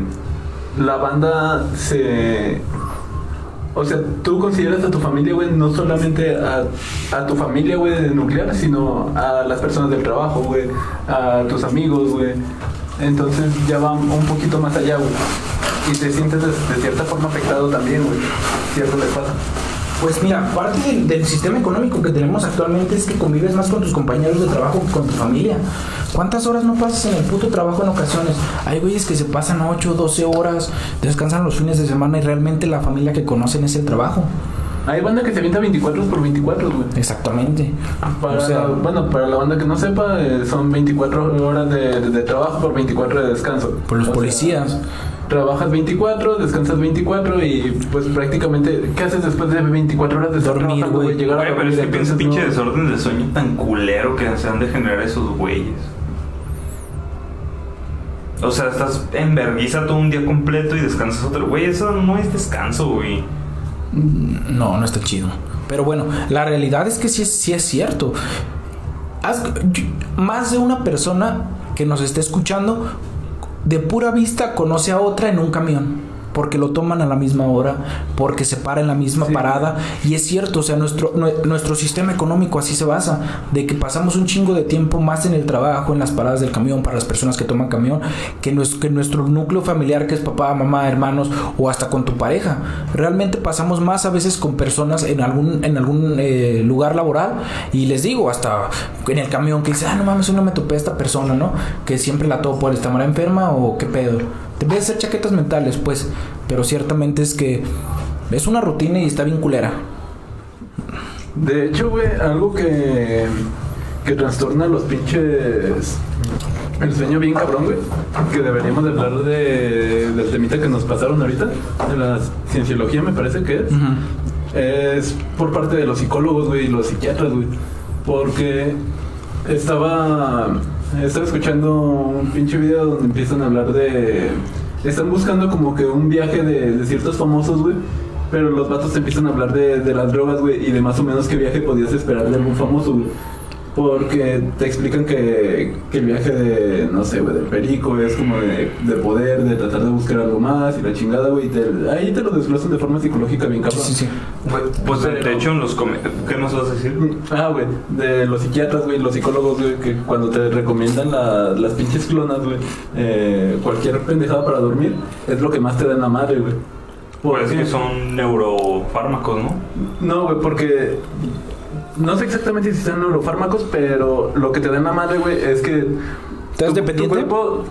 la banda se... O sea, tú consideras a tu familia, güey, no solamente a, tu familia, güey, de nuclear, sino a las personas del trabajo, güey, a tus amigos, güey. Entonces ya va un poquito más allá, güey. Y te sientes de, cierta forma afectado también, güey. Cierto le pasa. Pues mira, parte del, del sistema económico que tenemos actualmente es que convives más con tus compañeros de trabajo que con tu familia. ¿Cuántas horas no pasas en el puto trabajo en ocasiones? Hay güeyes que se pasan 8, 12 horas, descansan los fines de semana y realmente la familia que conocen es el trabajo. Hay banda que se avienta 24 por 24, güey. Exactamente. Para, O sea, bueno, para la banda que no sepa, eh, son 24 horas de, de- de trabajo por 24 de descanso. por los O sea, policías. Trabajas 24, descansas 24 y pues prácticamente, ¿qué haces después de 24 horas de Dormir, güey. Llegar a pero es que piensa pinche no- desorden de sueño tan culero que se han de generar esos güeyes. O sea, estás en vergüenza todo un día completo y descansas otro. Güey, eso no es descanso, güey. No, no está chido. Pero bueno, la realidad es que sí, es- sí es cierto. Haz- más de una persona que nos esté escuchando, de pura vista conoce a otra en un camión. Porque lo toman a la misma hora, porque se para en la misma Sí. parada. Y es cierto, o sea, nuestro, nue- nuestro sistema económico así se basa, de que pasamos un chingo de tiempo más en el trabajo, en las paradas del camión, para las personas que toman camión, que, nues- que nuestro núcleo familiar, que es papá, mamá, hermanos, o hasta con tu pareja. Realmente pasamos más a veces con personas en algún, en algún eh, lugar laboral, y les digo, hasta en el camión, que dice, ah, no mames, no me topé a esta persona, ¿no? Que siempre la topo, ¿estará enferma o qué pedo? Debe de ser chaquetas mentales, pues, pero ciertamente es que es una rutina y está bien culera. De hecho, güey, algo que, que trastorna los pinches. El sueño bien cabrón, güey. Que deberíamos de hablar de, del temita que nos pasaron ahorita. De la cienciología, me parece que es. Es por parte de los psicólogos, güey, y los psiquiatras, güey. Porque estaba. Estaba escuchando un pinche video donde empiezan a hablar de. Están buscando como que un viaje de, de ciertos famosos, güey. Pero los vatos empiezan a hablar de, de las drogas, güey, y de más o menos qué viaje podías esperar de algún famoso, güey. Porque te explican que, que el viaje de, no sé, güey, del perico es como de, de poder, de tratar de buscar algo más y la chingada, güey. Ahí te lo desglosan de forma psicológica bien cabrón. Sí, sí, sí. Güey, Pues de Pero- hecho, en los ¿Qué nos vas a decir? Ah, güey, de los psiquiatras, güey, los psicólogos, güey, que cuando te recomiendan la- las pinches clonas, güey, eh, cualquier pendejada para dormir, es lo que más te da en la madre, güey. Pues Porque- que son neurofármacos, ¿no? No, güey, porque no sé exactamente si son neurofármacos, pero lo que te da en la madre, güey, es que ¿Te haces tu- dependiente? Tu cuerpo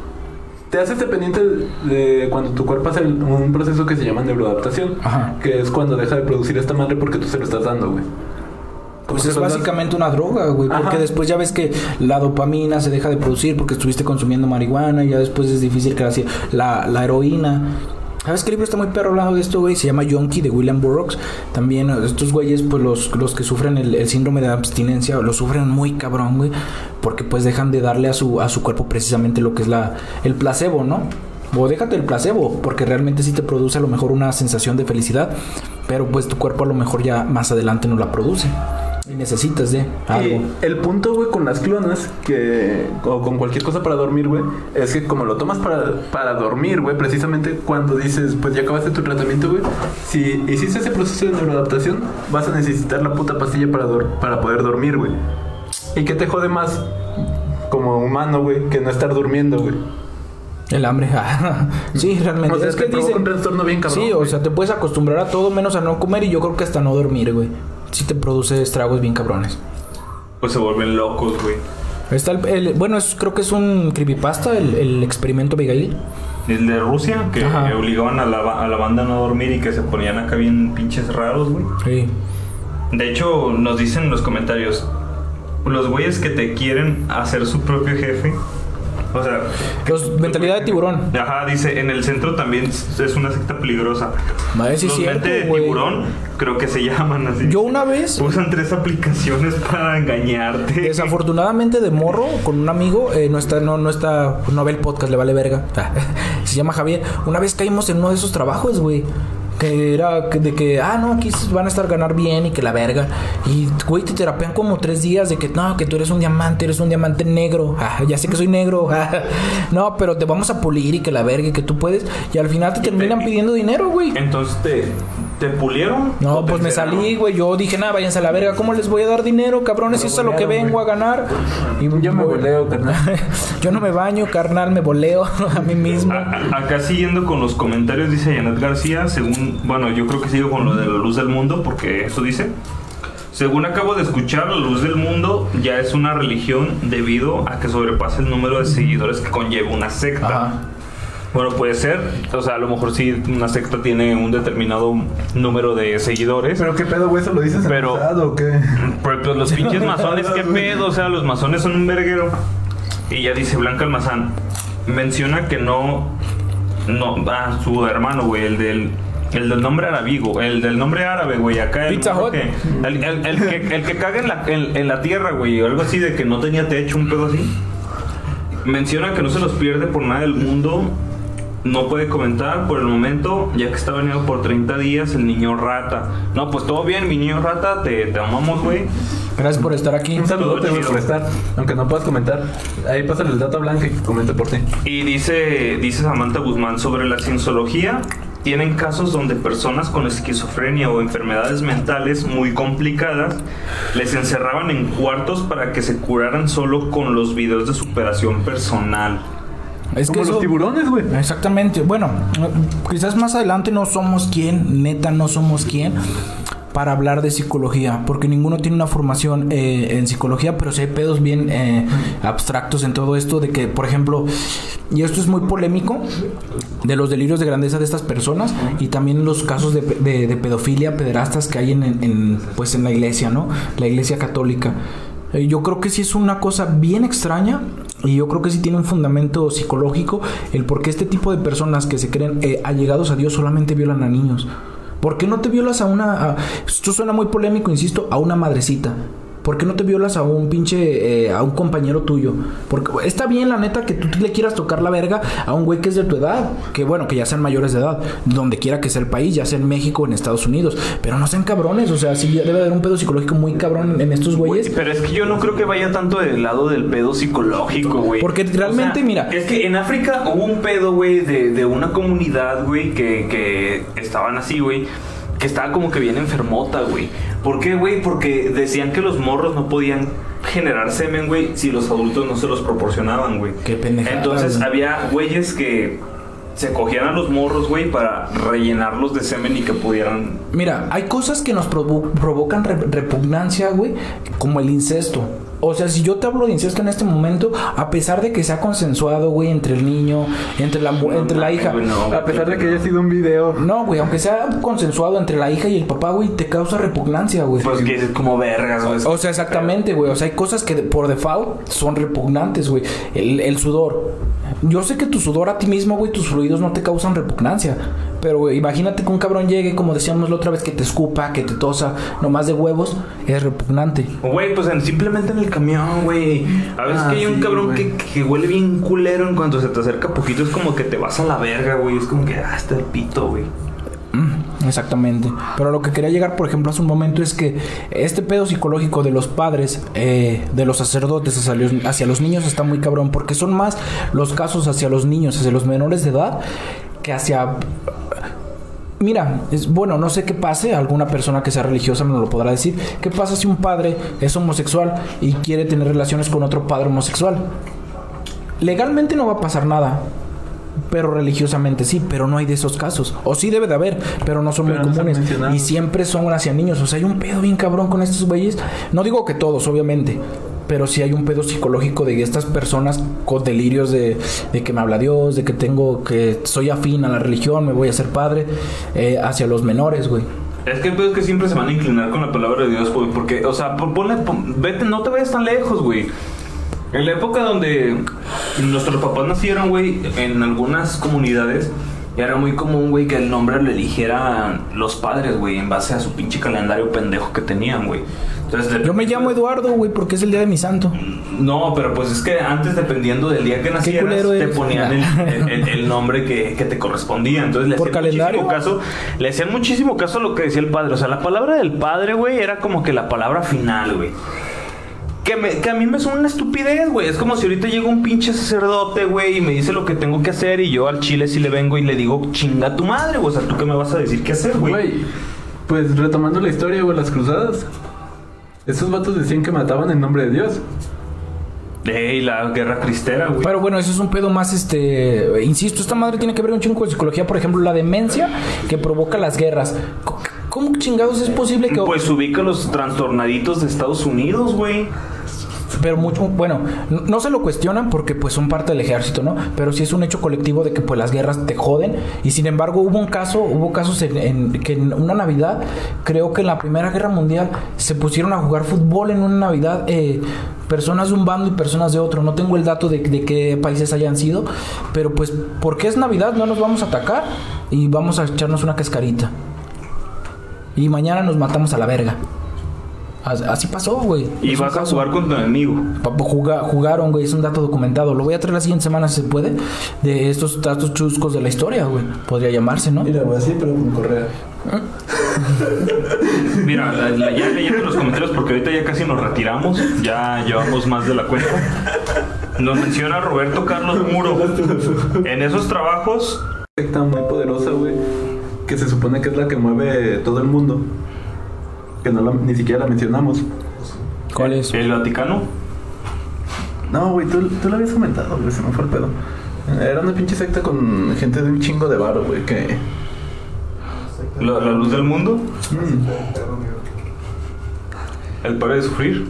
te haces dependiente de cuando tu cuerpo hace un proceso que se llama neuroadaptación, Ajá. que es cuando deja de producir esta madre porque tú se lo estás dando, güey. Pues es das- básicamente una droga, güey. Porque Ajá. después ya ves que la dopamina se deja de producir porque estuviste consumiendo marihuana. Y ya después es difícil que la, la, la heroína. ¿Sabes qué libro está muy perro lado de esto, güey? Se llama Yonky de William Burroughs. También eh, estos güeyes, pues los, los que sufren el, el síndrome de abstinencia, lo sufren muy cabrón, güey. Porque pues dejan de darle a su, a su cuerpo precisamente lo que es la, el placebo, ¿no? O déjate el placebo, porque realmente sí te produce a lo mejor una sensación de felicidad. Pero pues tu cuerpo a lo mejor ya más adelante no la produce. Y necesitas de algo. Y el punto, güey, con las clonas, que, o con cualquier cosa para dormir, güey, es que como lo tomas para, para dormir, güey, precisamente cuando dices, pues ya acabaste tu tratamiento, güey, si hiciste ese proceso de neuroadaptación, vas a necesitar la puta pastilla para, para poder dormir, güey. ¿Y qué te jode más como humano, güey, que no estar durmiendo, güey? El hambre. sí, realmente. O sea, es que dicen. un trastorno bien cabrón. Sí, o güey. sea, te puedes acostumbrar a todo menos a no comer y yo creo que hasta no dormir, güey. Sí te produce estragos bien cabrones. Pues se vuelven locos, güey. Está el, el- bueno, es, creo que es un creepypasta, el, el experimento Abigail. El de Rusia, que Ajá. obligaban a la, a la banda a no dormir y que se ponían acá bien pinches raros, güey. Sí. De hecho, nos dicen en los comentarios, los güeyes que te quieren hacer su propio jefe, O sea, Los, mentalidad de tiburón. Ajá, dice, en el centro también es una secta peligrosa. Madre, sí Los cierto, mente de tiburón, creo que se llaman así. Yo una vez, Usan tres aplicaciones para engañarte. desafortunadamente de morro, con un amigo, eh, no está, no, no está, no ve el podcast, le vale verga. Se llama Javier. Una vez caímos en uno de esos trabajos, güey. Que era que- de que, ah, no, aquí van a estar ganar bien y que la verga. Y, güey, te terapean como tres días de que, no, que tú eres un diamante, eres un diamante negro. Ah, ya sé que soy negro. ah. no, pero te vamos a pulir y que la verga y que tú puedes. Y al final te terminan pidiendo dinero, güey. Entonces, ¿te, te pulieron? No, ¿O te pues me salí, güey. Yo dije, nada, váyanse a la verga. ¿Cómo les voy a dar dinero, cabrones? Si eso es a lo que vengo a ganar. Y Yo me voy- voleo, carnal. Yo no me baño, carnal, me voleo a mí mismo. A- a- Acá siguiendo con los comentarios, dice Janet García, según, bueno, yo creo que sigo con lo de la luz del mundo, porque eso dice. Según acabo de escuchar, la luz del mundo ya es una religión debido a que sobrepasa el número de seguidores que conlleva una secta. Ajá. Bueno, puede ser, o sea, a lo mejor sí una secta tiene un determinado número de seguidores. Pero qué pedo, güey, ¿eso lo dices en Pero- pasado o qué? Pero pues, los pinches masones, qué pedo, o sea, los masones son un verguero. Y ya dice Blanca Almazán, menciona que no, no, ah, su hermano, güey, el del, el del nombre arabigo, el del nombre árabe, güey, acá el, Pizza Hut. que, el, el- el que, el que caga en la, en, en la tierra, güey, o algo así de que no tenía techo, un pedo así. Menciona que no se los pierde por nada del mundo. No puede comentar por el momento, ya que está venido por 30 días el niño rata. No, pues todo bien, mi niño rata, te, te amamos, güey. Gracias por estar aquí. Un güey, chido. por estar. Aunque no puedas comentar. Ahí pásale el dato a Blanca y comente por ti. Y dice, dice Samantha Guzmán sobre la cienciología. Tienen casos donde personas con esquizofrenia o enfermedades mentales muy complicadas les encerraban en cuartos para que se curaran solo con los videos de superación personal. Es que Como los tiburones, güey. Exactamente. Bueno, quizás más adelante no somos quien, neta, no somos quien para hablar de psicología, porque ninguno tiene una formación eh, en psicología, pero sí hay pedos bien eh, abstractos en todo esto de que, por ejemplo, y esto es muy polémico, de los delirios de grandeza de estas personas y también los casos de, pe- de- de pedofilia, pederastas que hay en, pues en la iglesia, ¿no? La iglesia católica. Eh, Yo creo que sí es una cosa bien extraña y yo creo que sí tiene un fundamento psicológico el por qué este tipo de personas que se creen eh, allegados a Dios solamente violan a niños. ¿Por qué no te violas a una... a- esto suena muy polémico, insisto, a una madrecita? ¿Por qué no te violas a un pinche... eh, a un compañero tuyo? Porque está bien, la neta, que tú le quieras tocar la verga a un güey que es de tu edad. Que bueno, que ya sean mayores de edad. Donde quiera que sea el país, ya sea en México o en Estados Unidos. Pero no sean cabrones. O sea, sí debe haber un pedo psicológico muy cabrón en estos güeyes. Pero es que yo no creo que vaya tanto del lado del pedo psicológico, güey. Porque realmente, mira- Es que en África hubo un pedo, güey, de, de una comunidad, güey, que, que estaban así, güey. Que estaba como que bien enfermota, güey. ¿Por qué, güey? Porque decían que los morros no podían generar semen, güey, si los adultos no se los proporcionaban, güey. Qué pendejada, Entonces había güeyes que se cogían a los morros, güey, para rellenarlos de semen y que pudieran Mira, hay cosas que nos provo- provocan re- repugnancia, güey, como el incesto. O sea, si yo te hablo de incesto en este momento, a pesar de que sea consensuado, güey, entre el niño, entre la, No entre la hija. no. A pesar de que haya sido un video. No, güey, aunque sea consensuado entre la hija y el papá, güey, te causa repugnancia, güey. Pues que es como vergas, güey. O sea, exactamente, güey. O sea, hay cosas que por default son repugnantes, güey. El, el sudor. Yo sé que tu sudor a ti mismo, güey, tus fluidos no te causan repugnancia. Pero, güey, imagínate que un cabrón llegue, como decíamos la otra vez, que te escupa, que te tosa, nomás de huevos, es repugnante. Güey, pues en- simplemente en el camión, güey. A veces Ah, que hay un sí, cabrón que, que huele bien culero en cuanto se te acerca poquito. Es como que te vas a la verga, güey. Es como que hasta el pito, güey. Mm, Exactamente. Pero lo que quería llegar, por ejemplo, hace un momento es que este pedo psicológico de los padres, eh, de los sacerdotes hacia los, hacia los niños está muy cabrón, porque son más los casos hacia los niños, hacia los menores de edad, que hacia... Mira, es bueno, no sé qué pase, alguna persona que sea religiosa me lo podrá decir. ¿Qué pasa si un padre es homosexual y quiere tener relaciones con otro padre homosexual? Legalmente no va a pasar nada, pero religiosamente sí, pero no hay de esos casos. O sí debe de haber, pero no son Pero muy no comunes. y siempre son hacia niños. O sea, hay un pedo bien cabrón con estos güeyes. No digo que todos, obviamente. Pero sí hay un pedo psicológico de estas personas con delirios de, de que me habla Dios, de que tengo, que soy afín a la religión, me voy a ser padre, eh, hacia los menores, güey. Es que el pedo es que siempre se van a inclinar con la palabra de Dios, güey. Porque, o sea, pon- ponle, pon- vete, no te vayas tan lejos, güey. En la época donde nuestros papás nacieron, güey, en algunas comunidades era muy común, güey, que el nombre lo eligieran los padres, güey, en base a su pinche calendario pendejo que tenían, güey. Entonces, Yo me llamo Eduardo, güey, porque es el día de mi santo. No, pero pues es que antes, dependiendo del día que nacieras, te ponían el, el- el- el nombre que, que te correspondía. Entonces le ¿Por hacían calendario? muchísimo caso. Le hacían muchísimo caso a lo que decía el padre. O sea, la palabra del padre, güey, era como que la palabra final, güey. Que, me- que a mí me suena una estupidez, güey. Es como si ahorita llega un pinche sacerdote, güey, y me dice lo que tengo que hacer. Y yo al chile sí le vengo y le digo, chinga tu madre, güey. O sea, ¿tú qué me vas a decir qué hacer, güey? Güey, pues retomando la historia, güey, las cruzadas. Esos vatos decían que mataban en nombre de Dios. Ey, la guerra cristera, güey. Pero bueno, eso es un pedo más, este... Insisto, esta madre tiene que ver un chingo con psicología. Por ejemplo, la demencia que provoca las guerras. ¿Cómo chingados es posible que... Pues ubica los trastornaditos de Estados Unidos, güey. Pero mucho, bueno, no se lo cuestionan porque pues son parte del ejército, ¿no? Pero sí es un hecho colectivo de que pues las guerras te joden. Y sin embargo hubo un caso, hubo casos en, en- que en una Navidad, creo que en la Primera Guerra Mundial se pusieron a jugar fútbol en una Navidad. eh, personas de un bando y personas de otro. No tengo el dato de, de qué países hayan sido. Pero pues porque es Navidad no nos vamos a atacar y vamos a echarnos una cascarita. Y mañana nos matamos a la verga. As- Así pasó, güey. Y Es vas a jugar con tu enemigo. Juga- jugaron, güey, es un dato documentado. Lo voy a traer la siguiente semana si se puede. De estos datos chuscos de la historia, güey. Podría llamarse, ¿no? Mira, güey, así, pero con correa. Mira, la- la- ya leyendo los comentarios porque ahorita ya casi nos retiramos. Ya llevamos más de la cuenta. Nos menciona Roberto Carlos Muro. En esos trabajos, secta muy poderosa, güey, que se supone que es la que mueve todo el mundo. Que no la- ni siquiera la mencionamos. ¿Cuál es? el Vaticano. No, güey, tú, tú lo habías comentado, güey, se me fue el pedo. Era una pinche secta con gente de un chingo de varo, güey, que... La, la luz del mundo. mm, El padre de sufrir.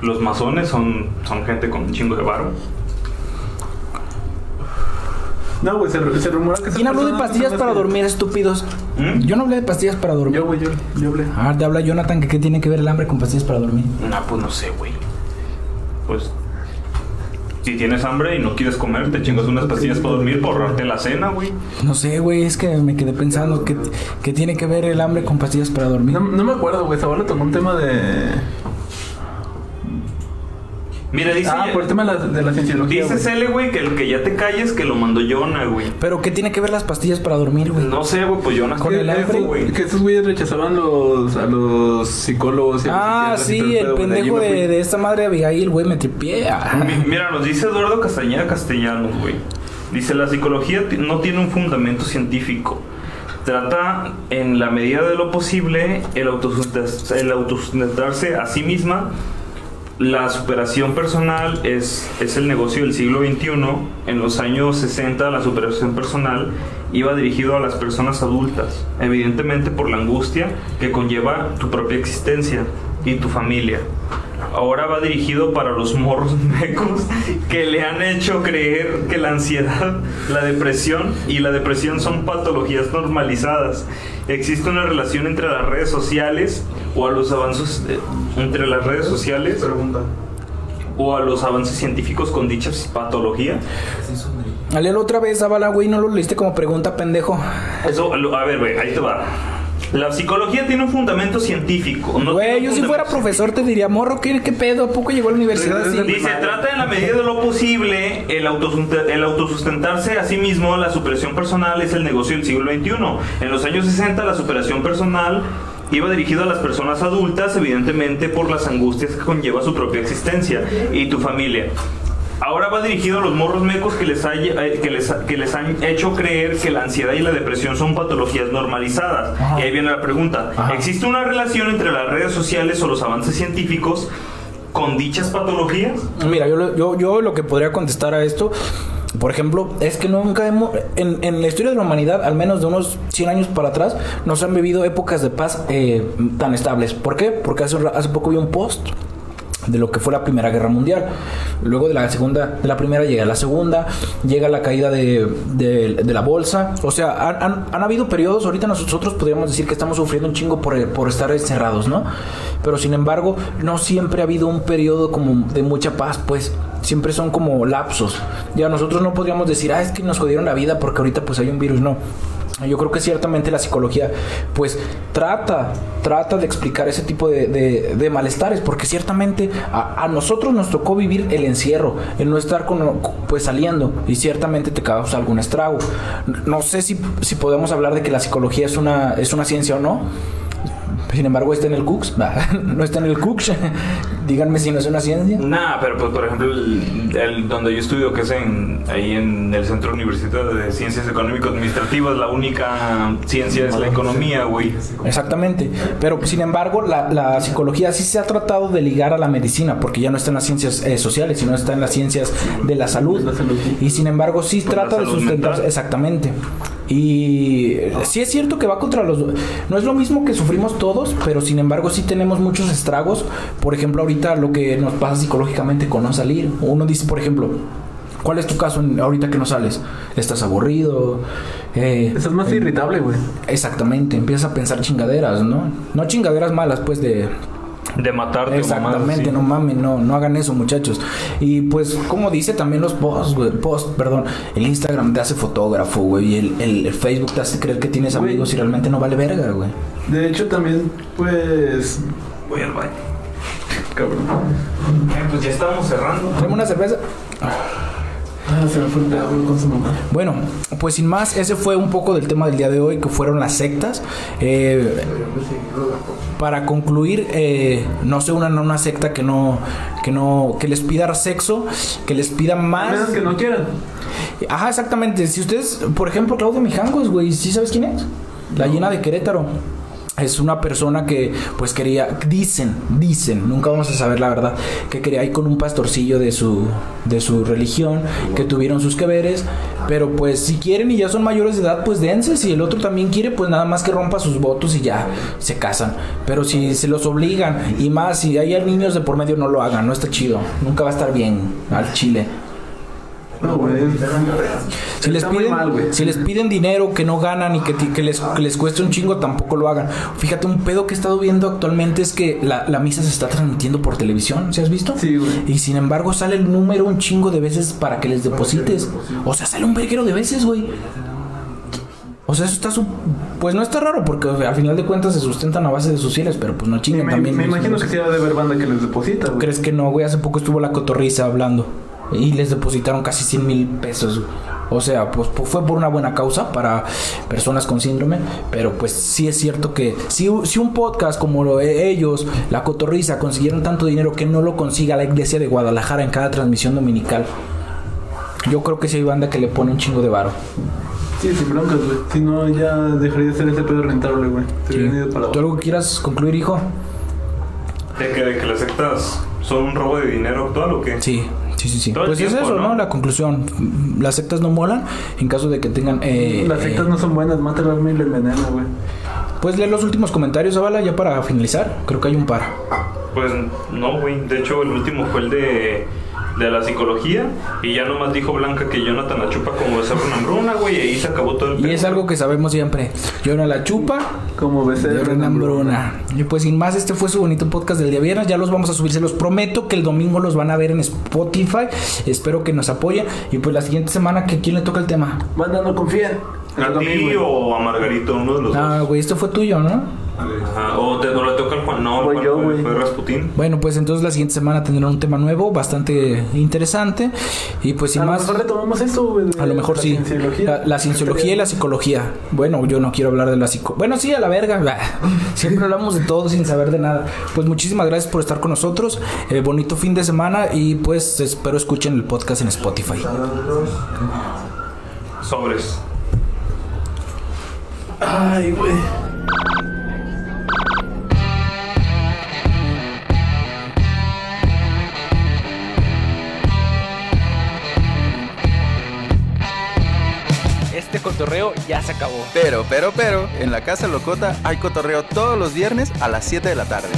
Los masones son, son gente con un chingo de varo. No, güey, se, se rumora que... esas ¿Quién habló de pastillas para que- dormir, estúpidos? ¿Mm? Yo no hablé de pastillas para dormir. Yo, güey, yo, yo hablé. Ah, te habla Jonathan que qué tiene que ver el hambre con pastillas para dormir. Nah, pues no sé, güey. Pues. Si tienes hambre y no quieres comer, te chingas unas pastillas para dormir para ahorrarte la cena, güey. No sé, güey, es que me quedé pensando que, que tiene que ver el hambre con pastillas para dormir. No, no me acuerdo, güey, Zabala tocó un tema de... Mira, dice. Ah, por el tema de la, de la cienciología, Dice. Cele, güey, que el que ya te calles, que lo mandó Jonah, güey. Pero ¿qué tiene que ver las pastillas para dormir, güey? No sé, güey, pues Jonah Con el pendejo, hambre, güey. Que esos güeyes rechazaban los, a los psicólogos y a los Ah, y sí, todo el de pendejo de, de esta madre Abigail, güey, me tripié. Ah. Mi- Mira, nos dice Eduardo Castañeda Castellanos, güey. Dice, la psicología no tiene un fundamento científico. Trata, en la medida de lo posible, el autosustentarse a sí misma. La superación personal es, es el negocio del siglo XXI. En los años 60 la superación personal iba dirigido a las personas adultas, evidentemente por la angustia que conlleva tu propia existencia y tu familia. Ahora va dirigido para los morros mecos que le han hecho creer que la ansiedad, la depresión y la depresión son patologías normalizadas. Existe una relación entre las redes sociales o a los avances eh, entre las redes sociales o a los avances científicos con dicha patología. Léelo otra vez, Zabala, güey, no lo leíste como pregunta, pendejo. Eso, a ver, güey, ahí te va. La psicología tiene un fundamento científico. no Güey, yo si fuera profesor te diría, morro, ¿qué, qué pedo? ¿A poco llegó a la universidad así? Dice, trata en la medida de lo posible el, el autosustentarse a sí mismo, la superación personal es el negocio del siglo XXI. En los años 60 la superación personal iba dirigido a las personas adultas, evidentemente por las angustias que conlleva su propia existencia y tu familia. Ahora va dirigido a los morros mecos que les, hay- eh, que les, que les han hecho creer que la ansiedad y la depresión son patologías normalizadas. Ajá. Y ahí viene la pregunta. Ajá. ¿Existe una relación entre las redes sociales o los avances científicos con dichas patologías? Mira, yo, lo- yo, yo lo que podría contestar a esto, por ejemplo, es que nunca hemos, en, en la historia de la humanidad, al menos de unos 100 años para atrás, nos han vivido épocas de paz eh, tan estables. ¿Por qué? Porque hace, hace poco vi un post de lo que fue la Primera Guerra Mundial. Luego de la segunda, de la primera llega la segunda, llega la caída de, de- la bolsa. O sea, han, han- han habido periodos, ahorita nosotros podríamos decir que estamos sufriendo un chingo por, por estar encerrados, ¿no? Pero sin embargo, no siempre ha habido un periodo como de mucha paz, pues siempre son como lapsos. Ya nosotros no podríamos decir, ah, es que nos jodieron la vida porque ahorita pues hay un virus, no. Yo creo que ciertamente la psicología, pues trata, trata de explicar ese tipo de, de- de malestares, porque ciertamente a, a nosotros nos tocó vivir el encierro, el no estar con, pues saliendo, y ciertamente te causa algún estrago. No sé si, si podemos hablar de que la psicología es una, es una ciencia o no. Sin embargo, está en el Cooks. No está en el Cooks. Díganme si no es una ciencia. Nah, pero pues por ejemplo, el, el- donde yo estudio, que es en, ahí en el Centro Universitario de Ciencias Económico-Administrativas, la única ciencia es la economía, güey. Exactamente. Pero sin embargo, la, la psicología sí se ha tratado de ligar a la medicina, porque ya no está en las ciencias eh, sociales, sino está en las ciencias de la salud. De la salud. Y sin embargo, sí Por trata de salud sustentar. mental. Exactamente. Y sí es cierto que va contra los... No es lo mismo que sufrimos todos, pero sin embargo sí tenemos muchos estragos. Por ejemplo, ahorita lo que nos pasa psicológicamente con no salir. Uno dice, por ejemplo, ¿cuál es tu caso en- ahorita que no sales? ¿Estás aburrido? Eh, Estás más irritable, güey. Exactamente, empiezas a pensar chingaderas, ¿no? No chingaderas malas, pues de... De matarte Exactamente, no mames, no, no hagan eso, muchachos. Y pues, como dice también los posts, güey, post, perdón, el Instagram te hace fotógrafo, güey, y el, el- el Facebook te hace creer que tienes Güey. amigos y realmente no vale verga, güey. De hecho, también, pues. Voy al baño. Cabrón. Eh, pues ya estamos cerrando. Tráeme una cerveza. Ah, se me fue el pedo con su mamá. Bueno, pues sin más, ese fue un poco del tema del día de hoy, que fueron las sectas. Eh, para concluir, eh, no se unan a una secta que no, que no, que les pida sexo, que les pida A menos más. que no quieran. Ajá, exactamente. Si ustedes, por ejemplo, Claudio Mijangos, güey, ¿sí sabes quién es? La llena de Querétaro. Es una persona que, pues quería, dicen, dicen, nunca vamos a saber la verdad, que quería ir con un pastorcillo de su, de su religión, que tuvieron sus que veres, pero pues si quieren y ya son mayores de edad, pues dense, si el otro también quiere, pues nada más que rompa sus votos y ya se casan. Pero si se los obligan, y más, si hay niños de por medio, no lo hagan, no está chido, nunca va a estar bien al chile. No, güey. Si les, piden, mal, si les piden dinero que no ganan y que, les, que les cueste un chingo, tampoco lo hagan. Fíjate, un pedo que he estado viendo actualmente es que la, la misa se está transmitiendo por televisión. ¿Sí has visto? Sí, güey. Y sin embargo sale el número un chingo de veces para que les deposites. O sea, sale un verguero de veces, güey. O sea, eso está su... Pues no está raro porque al final de cuentas se sustentan a base de sus fieles, pero pues no me- también. me imagino que sí ha de haber banda que les deposita, güey. ¿Crees que no, güey? Hace poco estuvo la cotorriza hablando y les depositaron casi 100 mil pesos. O sea, pues, pues, fue por una buena causa para personas con síndrome, pero pues sí es cierto que si, si un podcast como lo- ellos, la cotorriza, consiguieron tanto dinero que no lo consiga la iglesia de Guadalajara en cada transmisión dominical, yo creo que sí hay banda que le pone un chingo de varo. Sí, sin broncas, güey. Si no, ya dejaría de ser ese pedo rentable, güey. Ido para ¿Tú algo que quieras concluir, hijo? ¿De que, de que las sectas son un robo de dinero actual o qué? Sí, sí, sí, sí. Todo Pues es eso, ¿no? ¿no? La conclusión. Las sectas no molan en caso de que tengan... eh, Las sectas eh, no son buenas, mata y le envenena, güey. Pues lee los últimos comentarios, Zavala, ya para finalizar. Creo que hay un par. Pues no, güey. De hecho, el último fue el de, de la psicología. Y ya nomás dijo Blanca que Jonathan la chupa como becerro en hambruna, güey. Y ahí se acabó todo el Y pedo. es algo que sabemos siempre. No la chupa, Como becerro. Renan Bruna. Y pues sin más, este fue su bonito podcast del día viernes. Ya los vamos a subir, se los prometo que el domingo los van a ver en Spotify. Espero que nos apoyen. Y pues la siguiente semana, que ¿quién le toca el tema? Banda, no confíen. ¿A ti o a Margarito? Uno de los Ah, dos. güey, esto fue tuyo, ¿no? Ajá, O, te, o le toca al Juan. No, Voy Juan yo, fue, Rasputín. Bueno, pues entonces la siguiente semana tendrán un tema nuevo, bastante interesante. Y pues sin A lo más. mejor retomamos de A lo mejor la sí. cienciología. La, la cienciología y la psicología. Bueno, yo no quiero hablar de la psico. Bueno, sí, a la verga. Bah, Siempre hablamos de todo sin saber de nada. Pues muchísimas gracias por estar con nosotros. Eh, bonito fin de semana y pues espero escuchen el podcast en Spotify. Sobres. Ay, güey. Cotorreo ya se acabó. Pero, pero, pero, en la Casa Locota hay cotorreo todos los viernes a las 7 de la tarde.